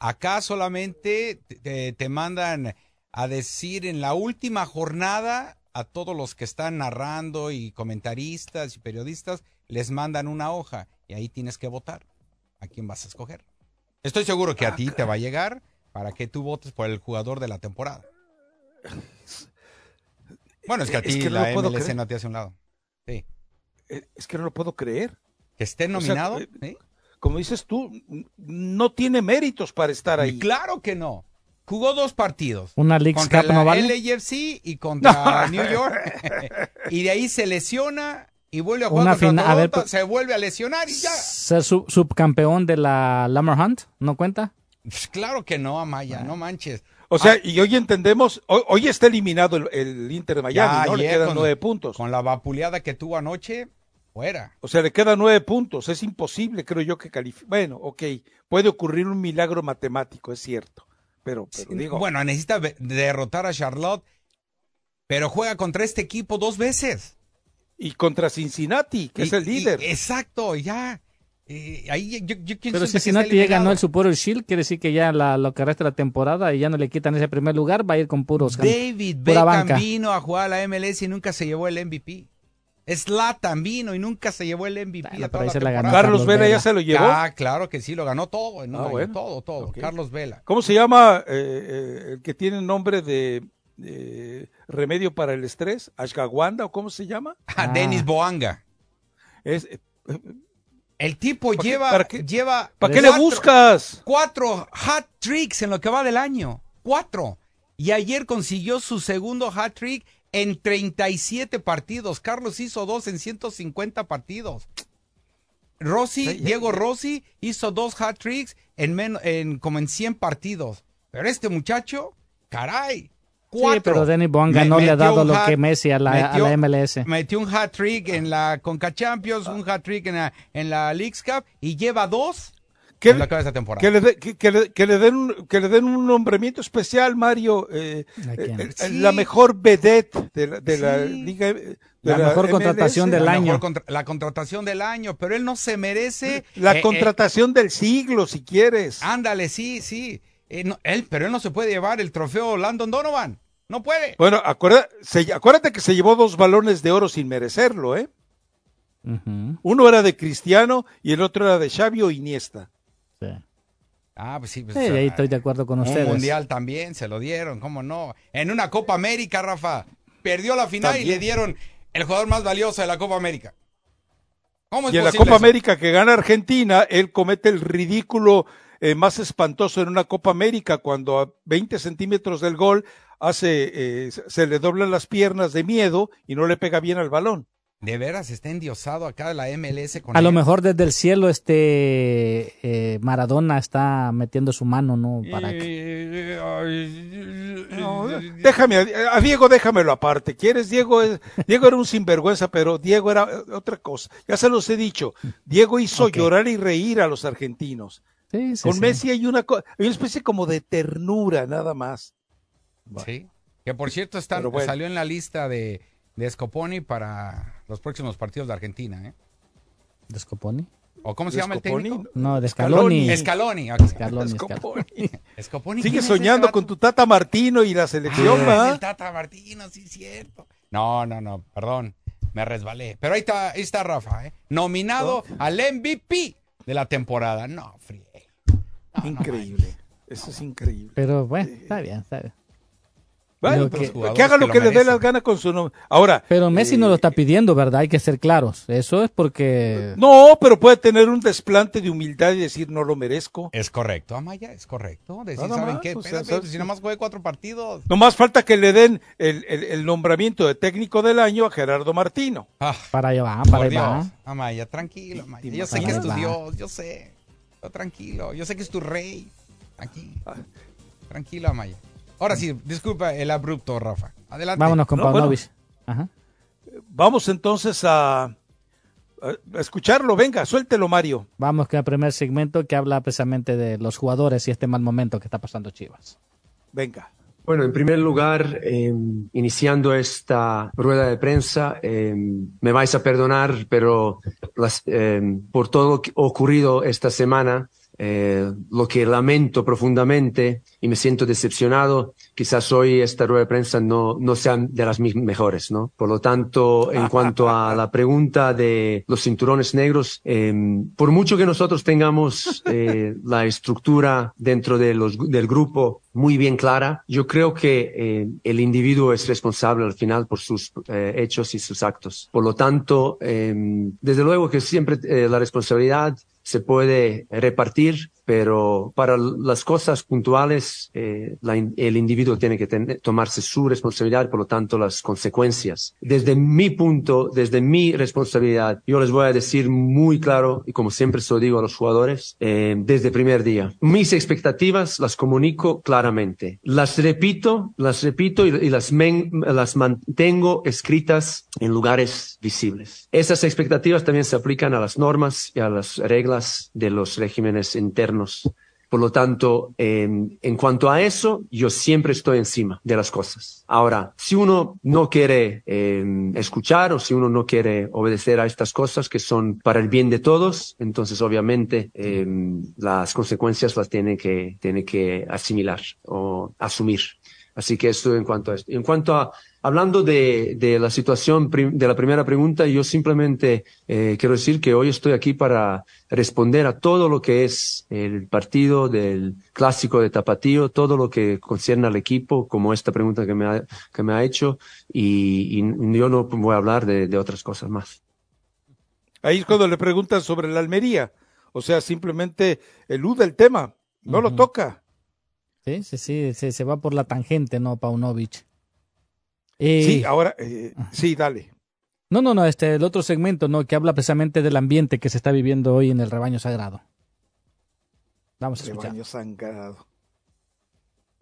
Acá solamente te- te, te mandan a decir en la última jornada a todos los que están narrando y comentaristas y periodistas, les mandan una hoja y ahí tienes que votar a quién vas a escoger. Estoy seguro que a ti te va a llegar para que tú votes por el jugador de la temporada. Bueno, es que a Es ti que no la MLS creer. no te hace un lado. Sí. Eh, Es que no lo puedo creer. Que esté O sea, nominado. eh, ¿sí? como dices tú, no tiene méritos para estar ahí. Claro que no. Jugó dos partidos. Una League contra Cup la no vale. LAFC y contra New York. y de ahí se lesiona y vuelve a jugar Una contra a ver, pues- se vuelve a lesionar y ya. Ser sub- subcampeón de la Lamar Hunt, ¿no cuenta? Pues claro que no, Amaya, no manches. O sea, y hoy entendemos, hoy, hoy está eliminado el, el Inter de Miami, Ya ¿no? Le quedan con- nueve puntos. Con la vapuleada que tuvo anoche, fuera. O sea, le quedan nueve puntos. Es imposible, creo yo, que califique. Bueno, ok, puede ocurrir un milagro matemático, es cierto. Pero, pero digo, Bueno, necesita derrotar a Charlotte, pero juega contra este equipo dos veces. y contra Cincinnati, que es el líder. y- exacto, ya. Eh, ahí yo, yo Pero Cincinnati ya ganó el Supporter Shield, quiere decir que ya la, lo que resta de la temporada y ya no le quitan ese primer lugar, va a ir con puros David Beckham banca. vino a jugar a la MLS y nunca se llevó el MVP. Zlatan vino y nunca se llevó el MVP. Bueno, a pero toda ahí la se la ganó. Carlos Vela ya se lo llevó. Ah, claro que sí, lo ganó todo. en un Ah, año, bueno. Todo, todo. Carlos Vela. ¿Cómo se llama eh, eh, el que tiene nombre de eh, remedio para el estrés? ¿Ashgawanda o cómo se llama? Ah, Denis Boanga. Es, eh, El tipo ¿Para qué- lleva, para qué- lleva. ¿Para qué le buscas? Cuatro hat tricks en lo que va del año. Cuatro. Y ayer consiguió su segundo hat trick en 37 partidos. Carlos hizo dos en 150 partidos. Rossi, Diego Rossi hizo dos hat tricks en, men- en como en 100 partidos. Pero este muchacho, caray, cuatro. Sí, pero Denny Bonga Me- no le ha dado lo hat- que Messi a la, a la MLS. Metió un hat trick en la Conca Champions, un hat trick en la, en la Leagues Cup y lleva dos ¿Qué- en lo que va de esta temporada. Que le, de- que, que le, que le den un, que le den un nombramiento especial, Mario. eh, eh, Sí. La mejor vedette de la, de la liga. de La mejor MLS. contratación del La año. mejor contra- la contratación del año, pero él no se merece. La eh, eh, contratación del siglo, si quieres. ándale, sí, sí. Eh, no, él, pero él no se puede llevar el trofeo Landon Donovan. No puede. Bueno, se- acuérdate que se llevó dos balones de oro sin merecerlo, ¿eh? Uno era de Cristiano y el otro era de Xavi o Iniesta. Ah, pues sí. Pues, Sí, ahí estoy de acuerdo con un ustedes. mundial también se lo dieron, ¿cómo no? En una Copa América, Rafa. Perdió la final y le dieron el jugador más valioso de la Copa América. ¿Cómo es Y en la Copa eso? América que gana Argentina, él comete el ridículo eh, más espantoso en una Copa América cuando a 20 centímetros del gol hace, eh, se le doblan las piernas de miedo y no le pega bien al balón. De veras está endiosado acá la MLS con A lo mejor desde el cielo este eh, Maradona está metiendo su mano, ¿no? Para que... No, déjame, a, Diego déjamelo aparte. ¿Quieres? Diego, es- Diego era un sinvergüenza, pero Diego era eh, otra cosa. Ya se los he dicho. Diego hizo llorar y reír a los argentinos. Sí, sí, Con sí. Messi hay una, hay una especie como de ternura, nada más. Sí. Que por cierto está, bueno. salió en la lista de, de Scoponi para los próximos partidos de Argentina. ¿eh? ¿De Scoponi? ¿O cómo se ¿De llama el técnico? No, de Scaloni. Scaloni. Scoponi, Sigue ¿quién es soñando con tu Tata Martino y la selección, Ah, es el Tata Martino, sí, cierto. No, no, no, perdón, me resbalé. Pero ahí está, ahí está Rafa, ¿eh? nominado al MVP de la temporada. No, frío. Increíble. Eso es increíble. Pero bueno, está bien, está bien. Bueno, que- que, haga que lo lo que le dé las ganas con su nombre. Ahora, Pero Messi eh, no lo está pidiendo, ¿verdad? Hay que ser claros. Eso es porque... no, pero puede tener un desplante de humildad y decir no lo merezco. Es correcto, Amaya, es correcto. Decir, Nada ¿saben más, qué? o sea, Espérate, ¿sabes si nomás jugué cuatro partidos. No más falta que le den el, el- el nombramiento de técnico del año a Gerardo Martino. Ah, Para allá va, para allá va. Amaya, tranquilo, Amaya. Yo sé que es tu. Dios, yo sé. Yo tranquilo, yo sé que es tu rey. Aquí. Ah. Tranquilo, Amaya. Ahora sí, disculpa el abrupto, Rafa. Adelante. Vámonos con No, Paunovic. Ajá. Vamos entonces a, a escucharlo. Venga, suéltelo, Mario. Vamos con el primer segmento que habla precisamente de los jugadores y este mal momento que está pasando Chivas. Venga. Bueno, en primer lugar, eh, iniciando esta rueda de prensa, eh, me vais a perdonar, pero las- eh, por todo lo que ha ocurrido esta semana, eh, lo que lamento profundamente y me siento decepcionado. Quizás hoy esta rueda de prensa no, no sean de las mejores, ¿no? Por lo tanto, en cuanto a la pregunta de los cinturones negros, eh, por mucho que nosotros tengamos eh, la estructura dentro de los, del grupo muy bien clara, yo creo que eh, el individuo es responsable al final por sus hechos y sus actos. Por lo tanto, em, desde luego que siempre la responsabilidad se puede repartir, pero para las cosas puntuales eh, la, el individuo tiene que tomarse su responsabilidad por lo tanto las consecuencias. Desde mi punto, desde mi responsabilidad, yo les voy a decir muy claro y como siempre se lo digo a los jugadores, eh, desde el primer día, mis expectativas las comunico claramente. Las repito, las repito y, y las, men, las mantengo escritas en lugares visibles. Esas expectativas también se aplican a las normas y a las reglas de los regímenes internos. Por lo tanto, eh, en cuanto a eso, yo siempre estoy encima de las cosas. Ahora, si uno no quiere eh, escuchar o si uno no quiere obedecer a estas cosas que son para el bien de todos, entonces obviamente eh, las consecuencias las tiene que, tiene que asimilar o asumir. Así que esto en cuanto a esto. En cuanto a, hablando de, de la situación de la primera pregunta, yo simplemente eh, quiero decir que hoy estoy aquí para responder a todo lo que es el partido del clásico de Tapatío, todo lo que concierne al equipo, como esta pregunta que me ha, que me ha hecho, y, y yo no voy a hablar de, de otras cosas más. Ahí es cuando le preguntan sobre la Almería. O sea, simplemente elude el tema, no uh -huh. lo toca. Sí, sí, sí, se, se va por la tangente, ¿no, Paunovic? Eh, sí, ahora, eh, sí, dale. No, no, no, este, el otro segmento, ¿no? Que habla precisamente del ambiente que se está viviendo hoy en el rebaño sagrado. Vamos a escuchar. Rebaño sagrado.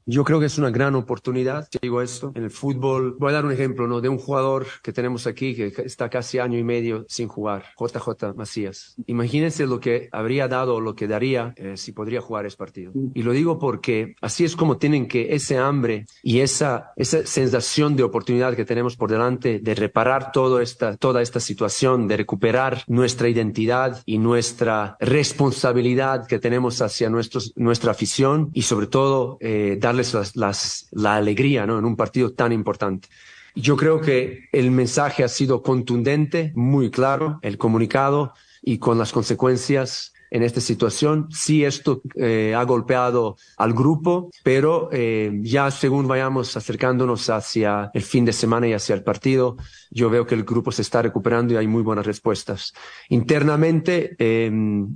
Yo creo que es una gran oportunidad, te digo esto, en el fútbol. Voy a dar un ejemplo, ¿no? De un jugador que tenemos aquí que está casi año y medio sin jugar, JJ Macías. Imagínense lo que habría dado, lo que daría eh, si podría jugar ese partido. Y lo digo porque así es como tienen que ese hambre y esa, esa sensación de oportunidad que tenemos por delante de reparar todo esta, toda esta situación, de recuperar nuestra identidad y nuestra responsabilidad que tenemos hacia nuestros, nuestra afición y sobre todo eh, dar darles las, las, la alegría ¿no? en un partido tan importante. Yo creo que el mensaje ha sido contundente, muy claro, el comunicado y con las consecuencias en esta situación. Sí, esto eh, ha golpeado al grupo, pero eh, ya según vayamos acercándonos hacia el fin de semana y hacia el partido, yo veo que el grupo se está recuperando y hay muy buenas respuestas. Internamente eh,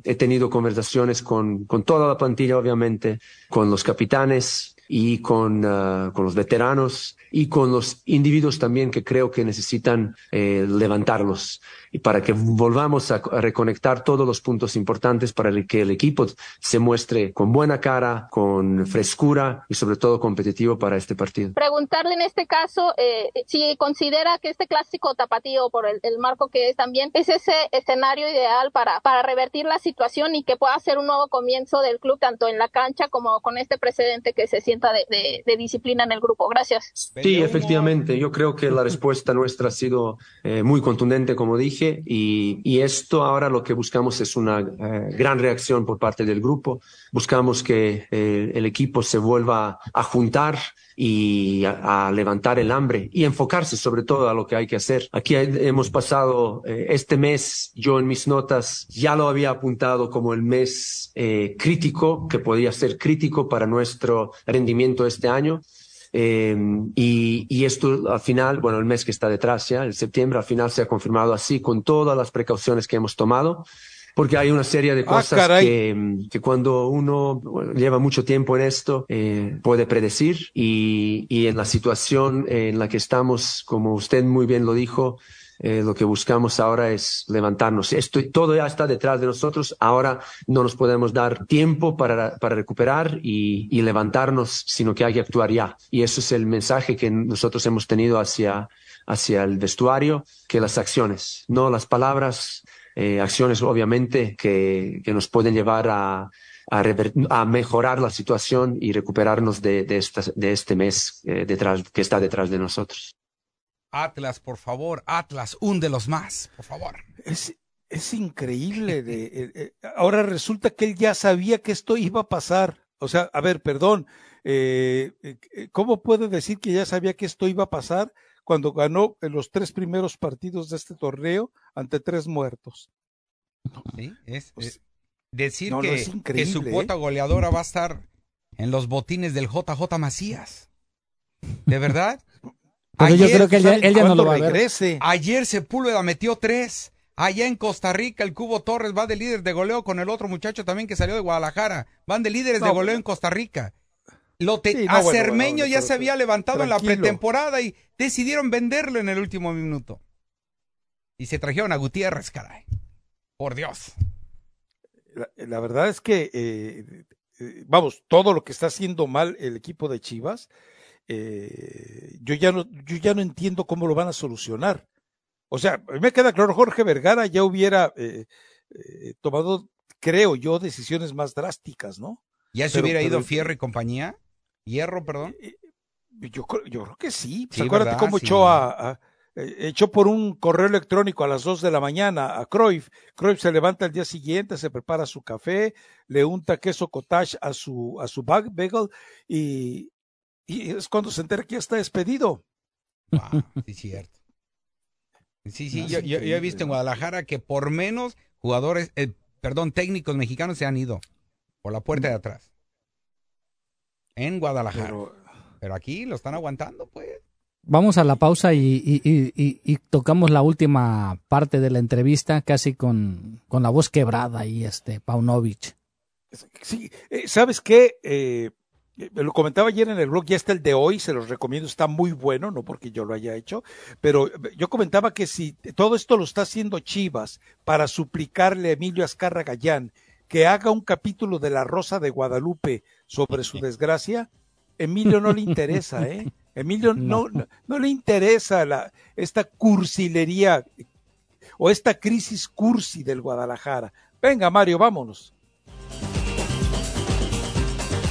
he tenido conversaciones con, con toda la plantilla, obviamente, con los capitanes, y con, uh, con los veteranos y con los individuos también que creo que necesitan eh, levantarlos y para que volvamos a, a, reconectar todos los puntos importantes para el, que el equipo se muestre con buena cara, con frescura y sobre todo competitivo para este partido. Preguntarle en este caso eh, si considera que este clásico tapatío por el, el, marco que es también es ese escenario ideal para, para revertir la situación y que pueda ser un nuevo comienzo del club tanto en la cancha como con este precedente que se sienta de, de, de disciplina en el grupo. Gracias. Sí, efectivamente. Yo creo que la respuesta nuestra ha sido eh, muy contundente, como dije y, esto ahora lo que buscamos es una eh, gran reacción por parte del grupo. Buscamos que eh, el equipo se vuelva a juntar y a, levantar el hambre y enfocarse sobre todo a lo que hay que hacer. Aquí hemos pasado eh, este mes, yo en mis notas ya lo había apuntado como el mes crítico, que podía ser crítico para nuestro rendimiento este año. Eh, y, y, esto al final, bueno, el mes que está detrás ya, el septiembre, al final se ha confirmado así con todas las precauciones que hemos tomado. Porque hay una serie de cosas ah, que, que, cuando uno lleva mucho tiempo en esto eh, puede predecir y, y, en la situación en la que estamos, como usted muy bien lo dijo, eh, lo que buscamos ahora es levantarnos. Esto todo ya está detrás de nosotros. Ahora no nos podemos dar tiempo para, para recuperar y, y, levantarnos, sino que hay que actuar ya. Y eso es el mensaje que nosotros hemos tenido hacia, hacia el vestuario, que las acciones, no las palabras, eh, acciones obviamente que, que nos pueden llevar a, a, a, mejorar la situación y recuperarnos de, de, esta, de este mes eh, detrás, que está detrás de nosotros. Atlas, por favor, Atlas, un de los más, por favor. Es, es increíble. De, eh, eh, ahora resulta que él ya sabía que esto iba a pasar. O sea, a ver, perdón, eh, ¿cómo puede decir que ya sabía que esto iba a pasar cuando ganó en los tres primeros partidos de este torneo ante tres muertos? Sí, es, decir que, su cuota goleadora va a estar en los botines del JJ Macías. ¿De verdad? Ayer, yo creo que él ya, no lo va a ver. Ayer Sepúlveda metió tres. Allá en Costa Rica, el Cubo Torres va de líder de goleo con el otro muchacho también que salió de Guadalajara. Van de líderes de goleo en Costa Rica. Lo a Cermeño ya se había levantado en la pretemporada y decidieron venderlo en el último minuto. Y se trajeron a Gutiérrez, caray. Por Dios. La, verdad es que, eh, eh, vamos, todo lo que está haciendo mal el equipo de Chivas, eh, yo, ya no, yo ya no entiendo cómo lo van a solucionar. O sea, a mí me queda claro, Jorge Vergara ya hubiera tomado, creo yo, decisiones más drásticas, ¿no? ¿Ya se hubiera ido Fierro y compañía? ¿Hierro, perdón? Yo, yo creo que sí. Pues acuérdate cómo echó a eh, echó por un correo electrónico a las 2 de la mañana a Cruyff. Cruyff se levanta el día siguiente, se prepara su café, le unta queso cottage a su, a su bagel y, y es cuando se entera que ya está despedido. sí, cierto. Sí, sí, yo, he visto en Guadalajara que por menos jugadores, eh, perdón, técnicos mexicanos se han ido por la puerta de atrás. En Guadalajara. pero aquí lo están aguantando, pues. Vamos a la pausa y, tocamos la última parte de la entrevista casi con, la voz quebrada y este Paunovic. Sí, eh, ¿sabes qué? Eh, lo comentaba ayer en el blog, ya está el de hoy, se los recomiendo, está muy bueno, no porque yo lo haya hecho, pero yo comentaba que si todo esto lo está haciendo Chivas para suplicarle a Emilio Azcarra Gallán que haga un capítulo de La Rosa de Guadalupe sobre su desgracia, Emilio no le interesa, ¿eh? Emilio no, no, le interesa la, esta cursilería o esta crisis cursi del Guadalajara. Venga, Mario, vámonos.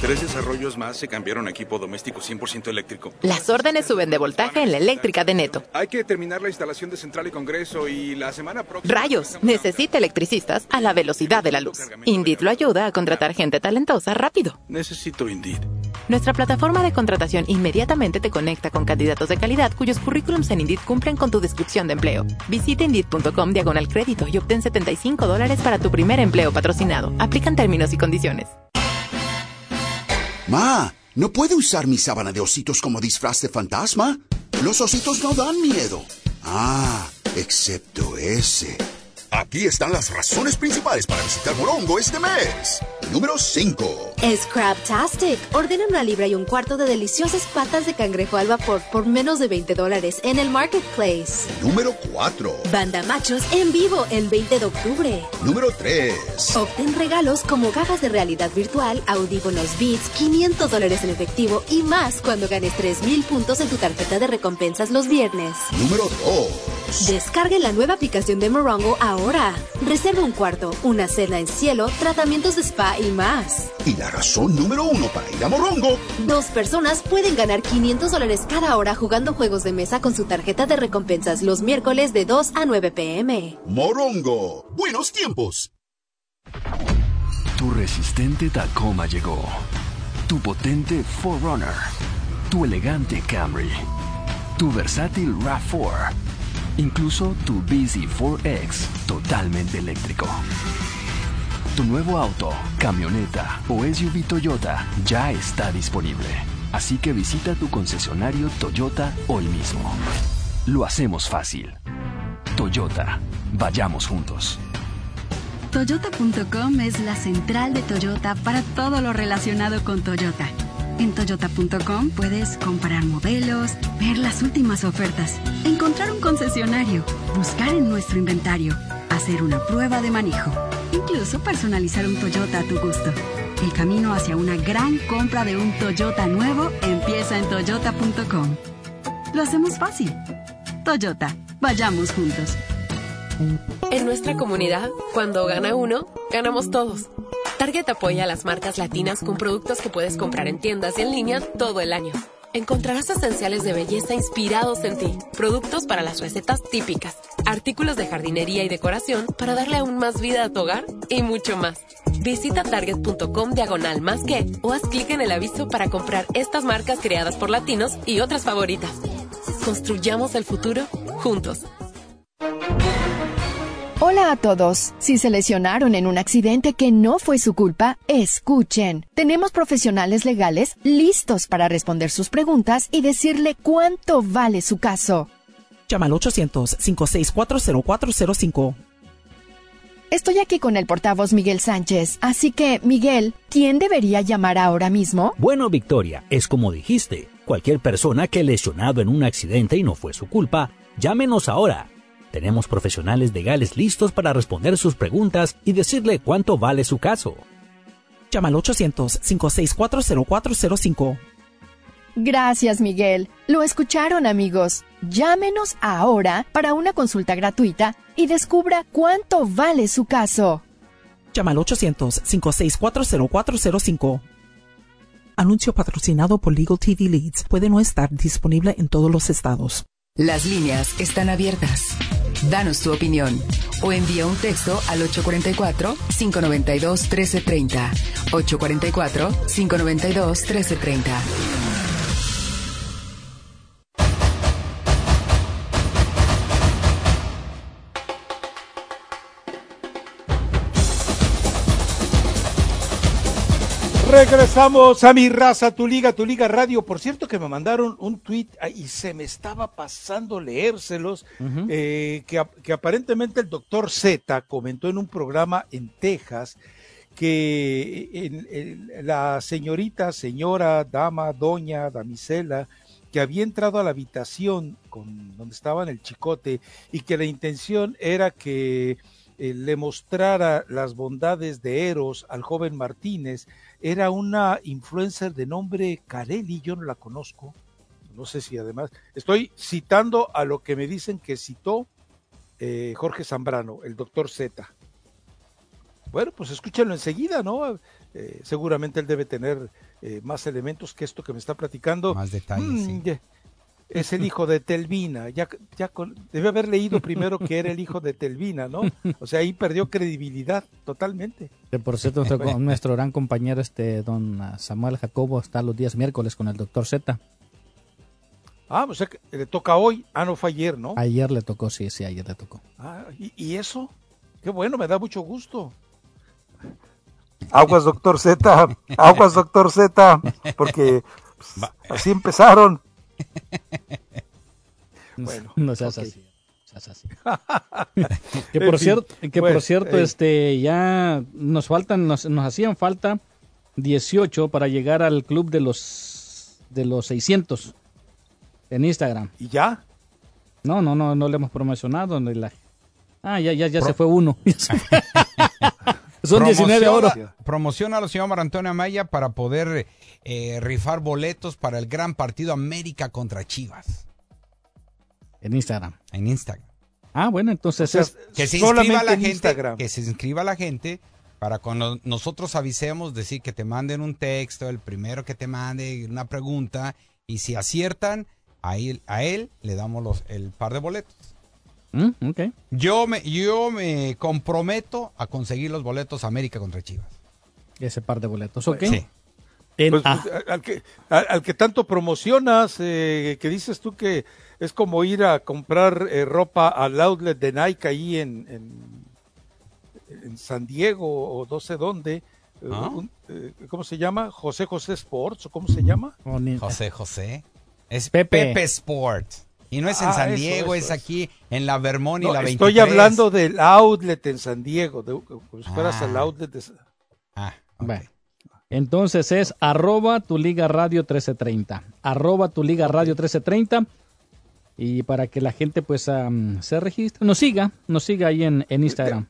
Tres desarrollos más se cambiaron a equipo doméstico 100% eléctrico. Las órdenes suben de voltaje en la eléctrica de Neto. Hay que terminar la instalación de central y congreso y la semana próxima... Rayos, necesita electricistas a la velocidad de la luz. Indeed lo ayuda a contratar gente talentosa rápido. Necesito Indeed. Nuestra plataforma de contratación inmediatamente te conecta con candidatos de calidad cuyos currículums en Indeed cumplen con tu descripción de empleo. Visita Indeed.com diagonal crédito y obtén 75 dólares para tu primer empleo patrocinado. Aplican términos y condiciones. Ma, ¿no puede usar mi sábana de ositos como disfraz de fantasma? Los ositos no dan miedo. Ah, excepto ese. Aquí están las razones principales para visitar Morongo este mes. Número 5. Scraptastic. Ordena una libra y un cuarto de deliciosas patas de cangrejo al vapor por menos de 20 dólares en el Marketplace. Número 4. Banda Machos en vivo el 20 de octubre. Número 3. Obtén regalos como gafas de realidad virtual, audífonos Beats, 500 dólares en efectivo y más cuando ganes 3000 puntos en tu tarjeta de recompensas los viernes. Número 2. Descargue la nueva aplicación de Morongo ahora. Reserva un cuarto, una cena en cielo, tratamientos de spa y más. Y la razón número uno para ir a Morongo. Dos personas pueden ganar 500 dólares cada hora jugando juegos de mesa con su tarjeta de recompensas los miércoles de 2 a 9 pm. Morongo. Buenos tiempos. Tu resistente Tacoma llegó. Tu potente Forerunner. Tu elegante Camry. Tu versátil RAV4. Incluso tu Busy 4X totalmente eléctrico. Tu nuevo auto, camioneta o SUV Toyota ya está disponible. Así que visita tu concesionario Toyota hoy mismo. Lo hacemos fácil. Toyota, vayamos juntos. Toyota.com es la central de Toyota para todo lo relacionado con Toyota. En toyota.com puedes comprar modelos, ver las últimas ofertas, encontrar un concesionario, buscar en nuestro inventario, hacer una prueba de manejo Incluso personalizar un Toyota a tu gusto. El camino hacia una gran compra de un Toyota nuevo empieza en toyota.com. Lo hacemos fácil. Toyota, vayamos juntos. En nuestra comunidad, cuando gana uno, ganamos todos. Target apoya a las marcas latinas con productos que puedes comprar en tiendas y en línea todo el año. Encontrarás esenciales de belleza inspirados en ti, productos para las recetas típicas, artículos de jardinería y decoración para darle aún más vida a tu hogar y mucho más. Visita target.com diagonal más que o haz clic en el aviso para comprar estas marcas creadas por latinos y otras favoritas. Construyamos el futuro juntos. Hola a todos. Si se lesionaron en un accidente que no fue su culpa, escuchen. Tenemos profesionales legales listos para responder sus preguntas y decirle cuánto vale su caso. Llama al 800-564-0405. Estoy aquí con el portavoz Miguel Sánchez, así que, Miguel, ¿quién debería llamar ahora mismo? Bueno, Victoria, es como dijiste. Cualquier persona que lesionado en un accidente y no fue su culpa, llámenos ahora tenemos profesionales legales listos para responder sus preguntas y decirle cuánto vale su caso. Llama al 800-564-0405. Gracias, Miguel. Lo escucharon, amigos. Llámenos ahora para una consulta gratuita y descubra cuánto vale su caso. Llama al 800-564-0405. Anuncio patrocinado por Legal TV Leads puede no estar disponible en todos los estados. Las líneas están abiertas. Danos tu opinión o envía un texto al 844-592-1330. 844-592-1330. Regresamos a mi raza, tu liga, tu liga radio. Por cierto que me mandaron un tweet y se me estaba pasando leérselos, eh, que, aparentemente el doctor Z comentó en un programa en Texas que la señorita, señora, dama, doña, damisela, que había entrado a la habitación con, donde estaba en el chicote y que la intención era que eh, le mostrara las bondades de Eros al joven Martínez, era una influencer de nombre Carelli, yo no la conozco, no sé si además, estoy citando a lo que me dicen que citó eh, Jorge Zambrano, el doctor Z. Bueno, pues escúchenlo enseguida, ¿no? Eh, seguramente él debe tener eh, más elementos que esto que me está platicando. Más detalles. Mm, sí es el hijo de Telvina. Ya, ya debe haber leído primero que era el hijo de Telvina, ¿no? O sea, ahí perdió credibilidad totalmente. por cierto, nuestro, gran compañero, este don Samuel Jacobo, está los días miércoles con el doctor Z. Ah, o sea, que le toca hoy. Ah, no fue ayer, ¿no? Ayer le tocó, sí, sí, ayer le tocó. Ah, ¿y, y eso? Qué bueno, me da mucho gusto. Aguas, doctor Z. Aguas, doctor Z. Porque pues, así empezaron. Bueno, no seas así. que por cierto, que por cierto, eh. este ya nos faltan, nos, nos hacían falta 18 para llegar al club de los de los 600 en Instagram. ¿Y ya? No, no, no, no le hemos promocionado. La... Ah, ya, ya, ya se fue uno. Son 19 ahora. Promociona a señor Antonio Amaya para poder eh, rifar boletos para el gran partido América contra Chivas. En Instagram. En Instagram. Ah, bueno, entonces es que se inscriba la gente, que se inscriba la gente para cuando nosotros avisemos decir que te manden un texto, el primero que te mande una pregunta y si aciertan a él, a él le damos los, el par de boletos. Mm, yo, me, yo me comprometo a conseguir los boletos América contra Chivas. Ese par de boletos, ¿ok? Sí. Pues, al, que, al, que tanto promocionas, eh, que dices tú que es como ir a comprar eh, ropa al outlet de Nike ahí en, en, San Diego o no sé dónde. Eh, ¿Ah? ¿Cómo se llama? José José Sports o cómo se llama? José José. Es Pepe, Pepe Sports. Y no es en ah, San Diego, es aquí en la Vermont y la 23. Estoy hablando del outlet en San Diego, de, como si fueras al ah. outlet de... Ah, Entonces es arroba tu liga radio 1330. Arroba tu liga radio 1330. Y para que la gente pues se registre, nos siga, nos siga ahí en, en Instagram.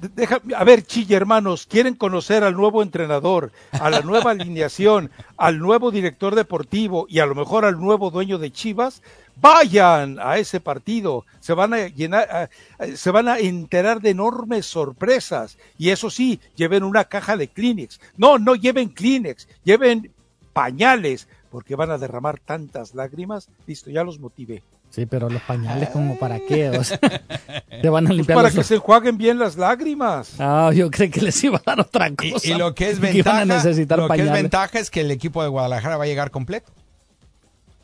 Deja, a ver, chille hermanos, ¿quieren conocer al nuevo entrenador, a la nueva alineación, al nuevo director deportivo y a lo mejor al nuevo dueño de Chivas? Vayan a ese partido, se van a llenar, se van a enterar de enormes sorpresas. Y eso sí, lleven una caja de Kleenex. No, no lleven Kleenex, lleven pañales, porque van a derramar tantas lágrimas. Listo, ya los motivé. Sí, pero los pañales como para qué, o sea, te van a Pues limpiar para los que se enjuaguen bien las lágrimas. Ah, yo creo que les iba a dar otra Y, cosa. y lo que es iban ventaja, a necesitar lo que es ventaja es que el equipo de Guadalajara va a llegar completo.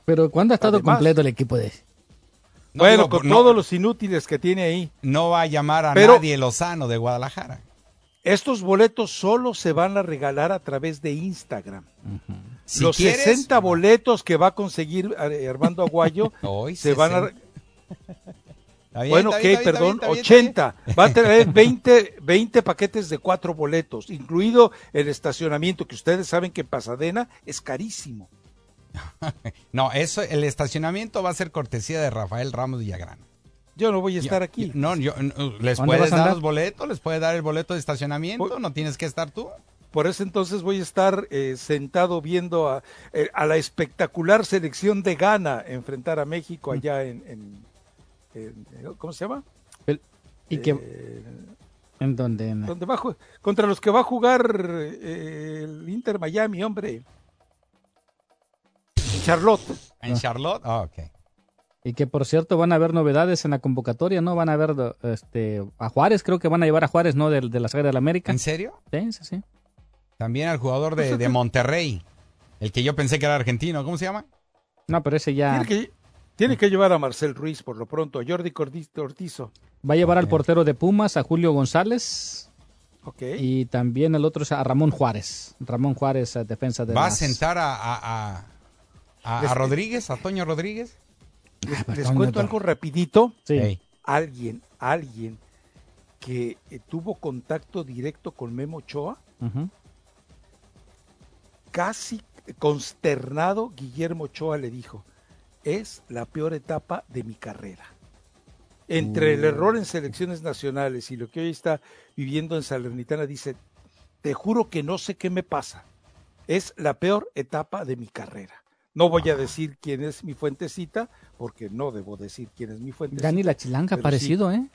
Pero ¿cuándo ha estado Además- completo el equipo de? No bueno, digo, con no- todos los inútiles que tiene ahí. No va a llamar a Pero- nadie Lozano de Guadalajara. Estos boletos solo se van a regalar a través de Instagram. Si los quieres- 60 boletos que va a conseguir eh, Armando Aguayo Hoy se van a... 60. Está bien, bueno, ok, bien, perdón, bien, está bien. 80. Va a tener 20, 20 paquetes de cuatro boletos, incluido el estacionamiento, que ustedes saben que en Pasadena es carísimo. No, eso, el estacionamiento va a ser cortesía de Rafael Ramos Villagrán. Yo no voy a estar aquí. No, yo, no, les ¿Dónde puedes dar los boletos, les puedes dar el boleto de estacionamiento, no tienes que estar tú. Por eso entonces voy a estar eh, sentado viendo a, eh, a la espectacular selección de Ghana enfrentar a México allá en, en- en- ¿cómo se llama? El- ¿Y qué? Eh, ¿En dónde? En- donde va contra los que va a jugar eh, el Inter Miami, hombre. Charlotte. En Charlotte, ah, ok. Y que por cierto van a haber novedades en la convocatoria, ¿no? Van a haber este, a Juárez, creo que van a llevar a Juárez, ¿no? De, de la Saga de la América. ¿En serio? Sí, sí, sí. También al jugador de, de Monterrey, el que yo pensé que era argentino, ¿cómo se llama? No, pero ese ya Tiene que, tiene que llevar a Marcel Ruiz por lo pronto, a Jordi Cordi- Ortizo. va a llevar al portero de Pumas, a Julio González. Ok. Y también el otro es a Ramón Juárez. Ramón Juárez, eh, defensa de ¿Va a sentar a, a, a- a- a Rodríguez, a Toño Rodríguez? Les, les perdón, cuento algo rapidito. Sí. Alguien, alguien que eh, tuvo contacto directo con Memo Ochoa. Casi consternado, Guillermo Ochoa le dijo, es la peor etapa de mi carrera. Entre el Uh. error en selecciones nacionales y lo que hoy está viviendo en Salernitana, dice, te juro que no sé qué me pasa. Es la peor etapa de mi carrera. No voy a decir quién es mi fuentecita, porque no debo decir quién es mi fuentecita. Dani la Chilanga, sí. parecido, ¿eh?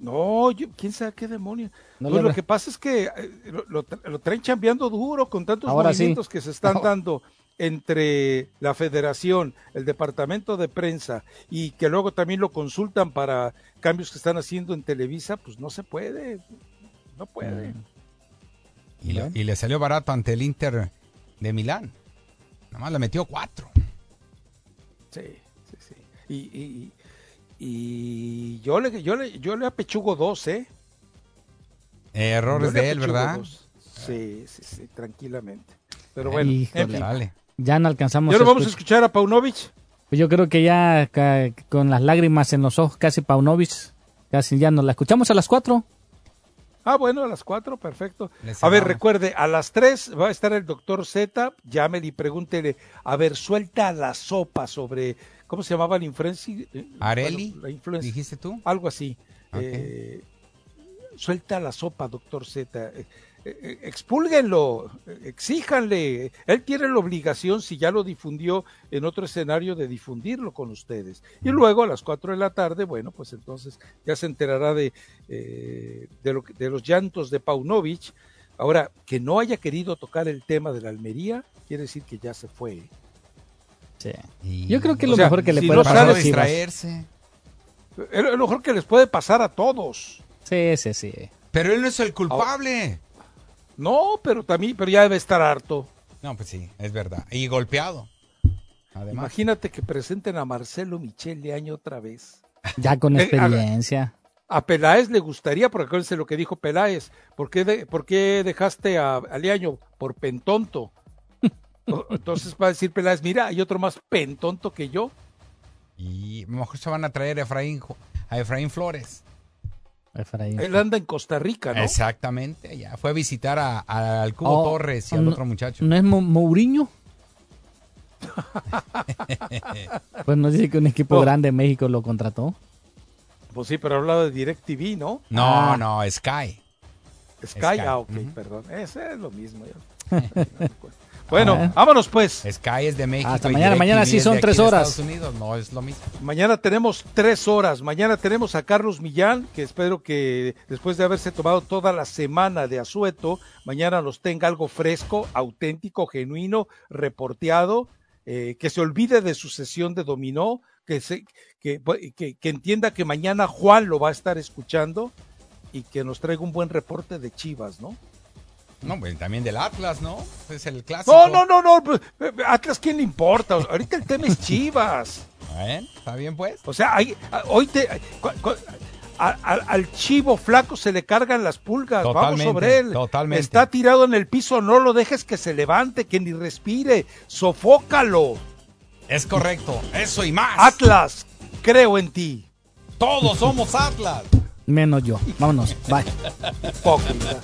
No, yo- quién sabe qué demonio. No Pues le lo que pasa es que eh, lo, lo tra- lo traen chambeando duro con tantos Ahora sí. movimientos que se están dando entre la federación, el departamento de prensa y que luego también lo consultan para cambios que están haciendo en Televisa, pues no se puede, no puede. Mm. Y, lo- y le salió barato ante el Inter de Milán. Nada más le metió cuatro. Sí, sí, sí. Y, y, y yo le, yo le, yo le apechugo dos, ¿eh? Eh, errores de él, ¿verdad? dos. Sí, sí, sí, tranquilamente. Pero bueno, Híjole. en fin. Vale. Ya no alcanzamos ¿Ya no vamos a escuch- escuchar a Paunovic? Pues yo creo que ya con las lágrimas en los ojos, casi Paunovic, casi ya nos la escuchamos a las cuatro. Ah, bueno, a las cuatro, perfecto. Les A ver, recuerde, a las tres va a estar el doctor Z, llámele y pregúntele, a ver, suelta la sopa sobre, ¿cómo se llamaba la influencia? Eh, Areli, bueno, la influencia. ¿dijiste tú? Algo así. Eh, suelta la sopa, doctor Z. Eh, eh, expúlguenlo, eh, exíjanle. Él tiene la obligación, si ya lo difundió en otro escenario, de difundirlo con ustedes. Y luego a las 4 de la tarde, bueno, pues entonces ya se enterará de, eh, de, lo de los llantos de Paunovic. Ahora, que no haya querido tocar el tema de la Almería, quiere decir que ya se fue. Y- Yo creo que es O lo sea, mejor que le si puede no pasar a distraerse. Es lo mejor que les puede pasar a todos. Sí, sí, sí. Pero él no es el culpable. No, pero también, pero ya debe estar harto. No, pues sí, es verdad. Y golpeado. Además. Imagínate que presenten a Marcelo Michel de año otra vez. Ya con Eh, experiencia. A Peláez le gustaría, porque acuérdense lo que dijo Peláez. ¿Por qué, de- por qué dejaste a, a Leaño? Por pentonto. Entonces va a decir Peláez, mira, hay otro más pentonto que yo. Y a lo mejor se van a traer a Efraín, a Efraín Flores. Efraín. Él anda en Costa Rica, ¿no? Exactamente, ya fue a visitar a- a- al Cubo Oh, Torres y al no- otro muchacho. ¿No es Mo- Mourinho? Pues nos dice que un equipo No. grande de México lo contrató. Pues sí, pero hablaba de DirecTV, ¿no? No, Ah. no, Sky. Sky, Sky, ah, ok, perdón. Ese es lo mismo. ya. bueno, Ah. vámonos pues. Sky es de México. Hasta mañana, mañana sí son tres horas. Estados Unidos, no es lo mismo. Mañana tenemos tres horas. Mañana tenemos a Carlos Millán, que espero que después de haberse tomado toda la semana de asueto, mañana nos tenga algo fresco, auténtico, genuino, reporteado, eh, que se olvide de su sesión de dominó, que, se, que, que, que entienda que mañana Juan lo va a estar escuchando y que nos traiga un buen reporte de Chivas, ¿no? No, pues también del Atlas, ¿no? Es el clásico. No, no, no, no. pues, Atlas, ¿quién le importa? Ahorita el tema es Chivas. Bueno, está bien, pues. O sea, hay- hoy te. a- a- al chivo flaco se le cargan las pulgas. Vamos sobre él. totalmente. Está tirado en el piso, no lo dejes que se levante, que ni respire. Sofócalo. Es correcto. Eso y más. Atlas, creo en ti. Todos somos Atlas. Menos yo. Vámonos. Bye. Hipócrita.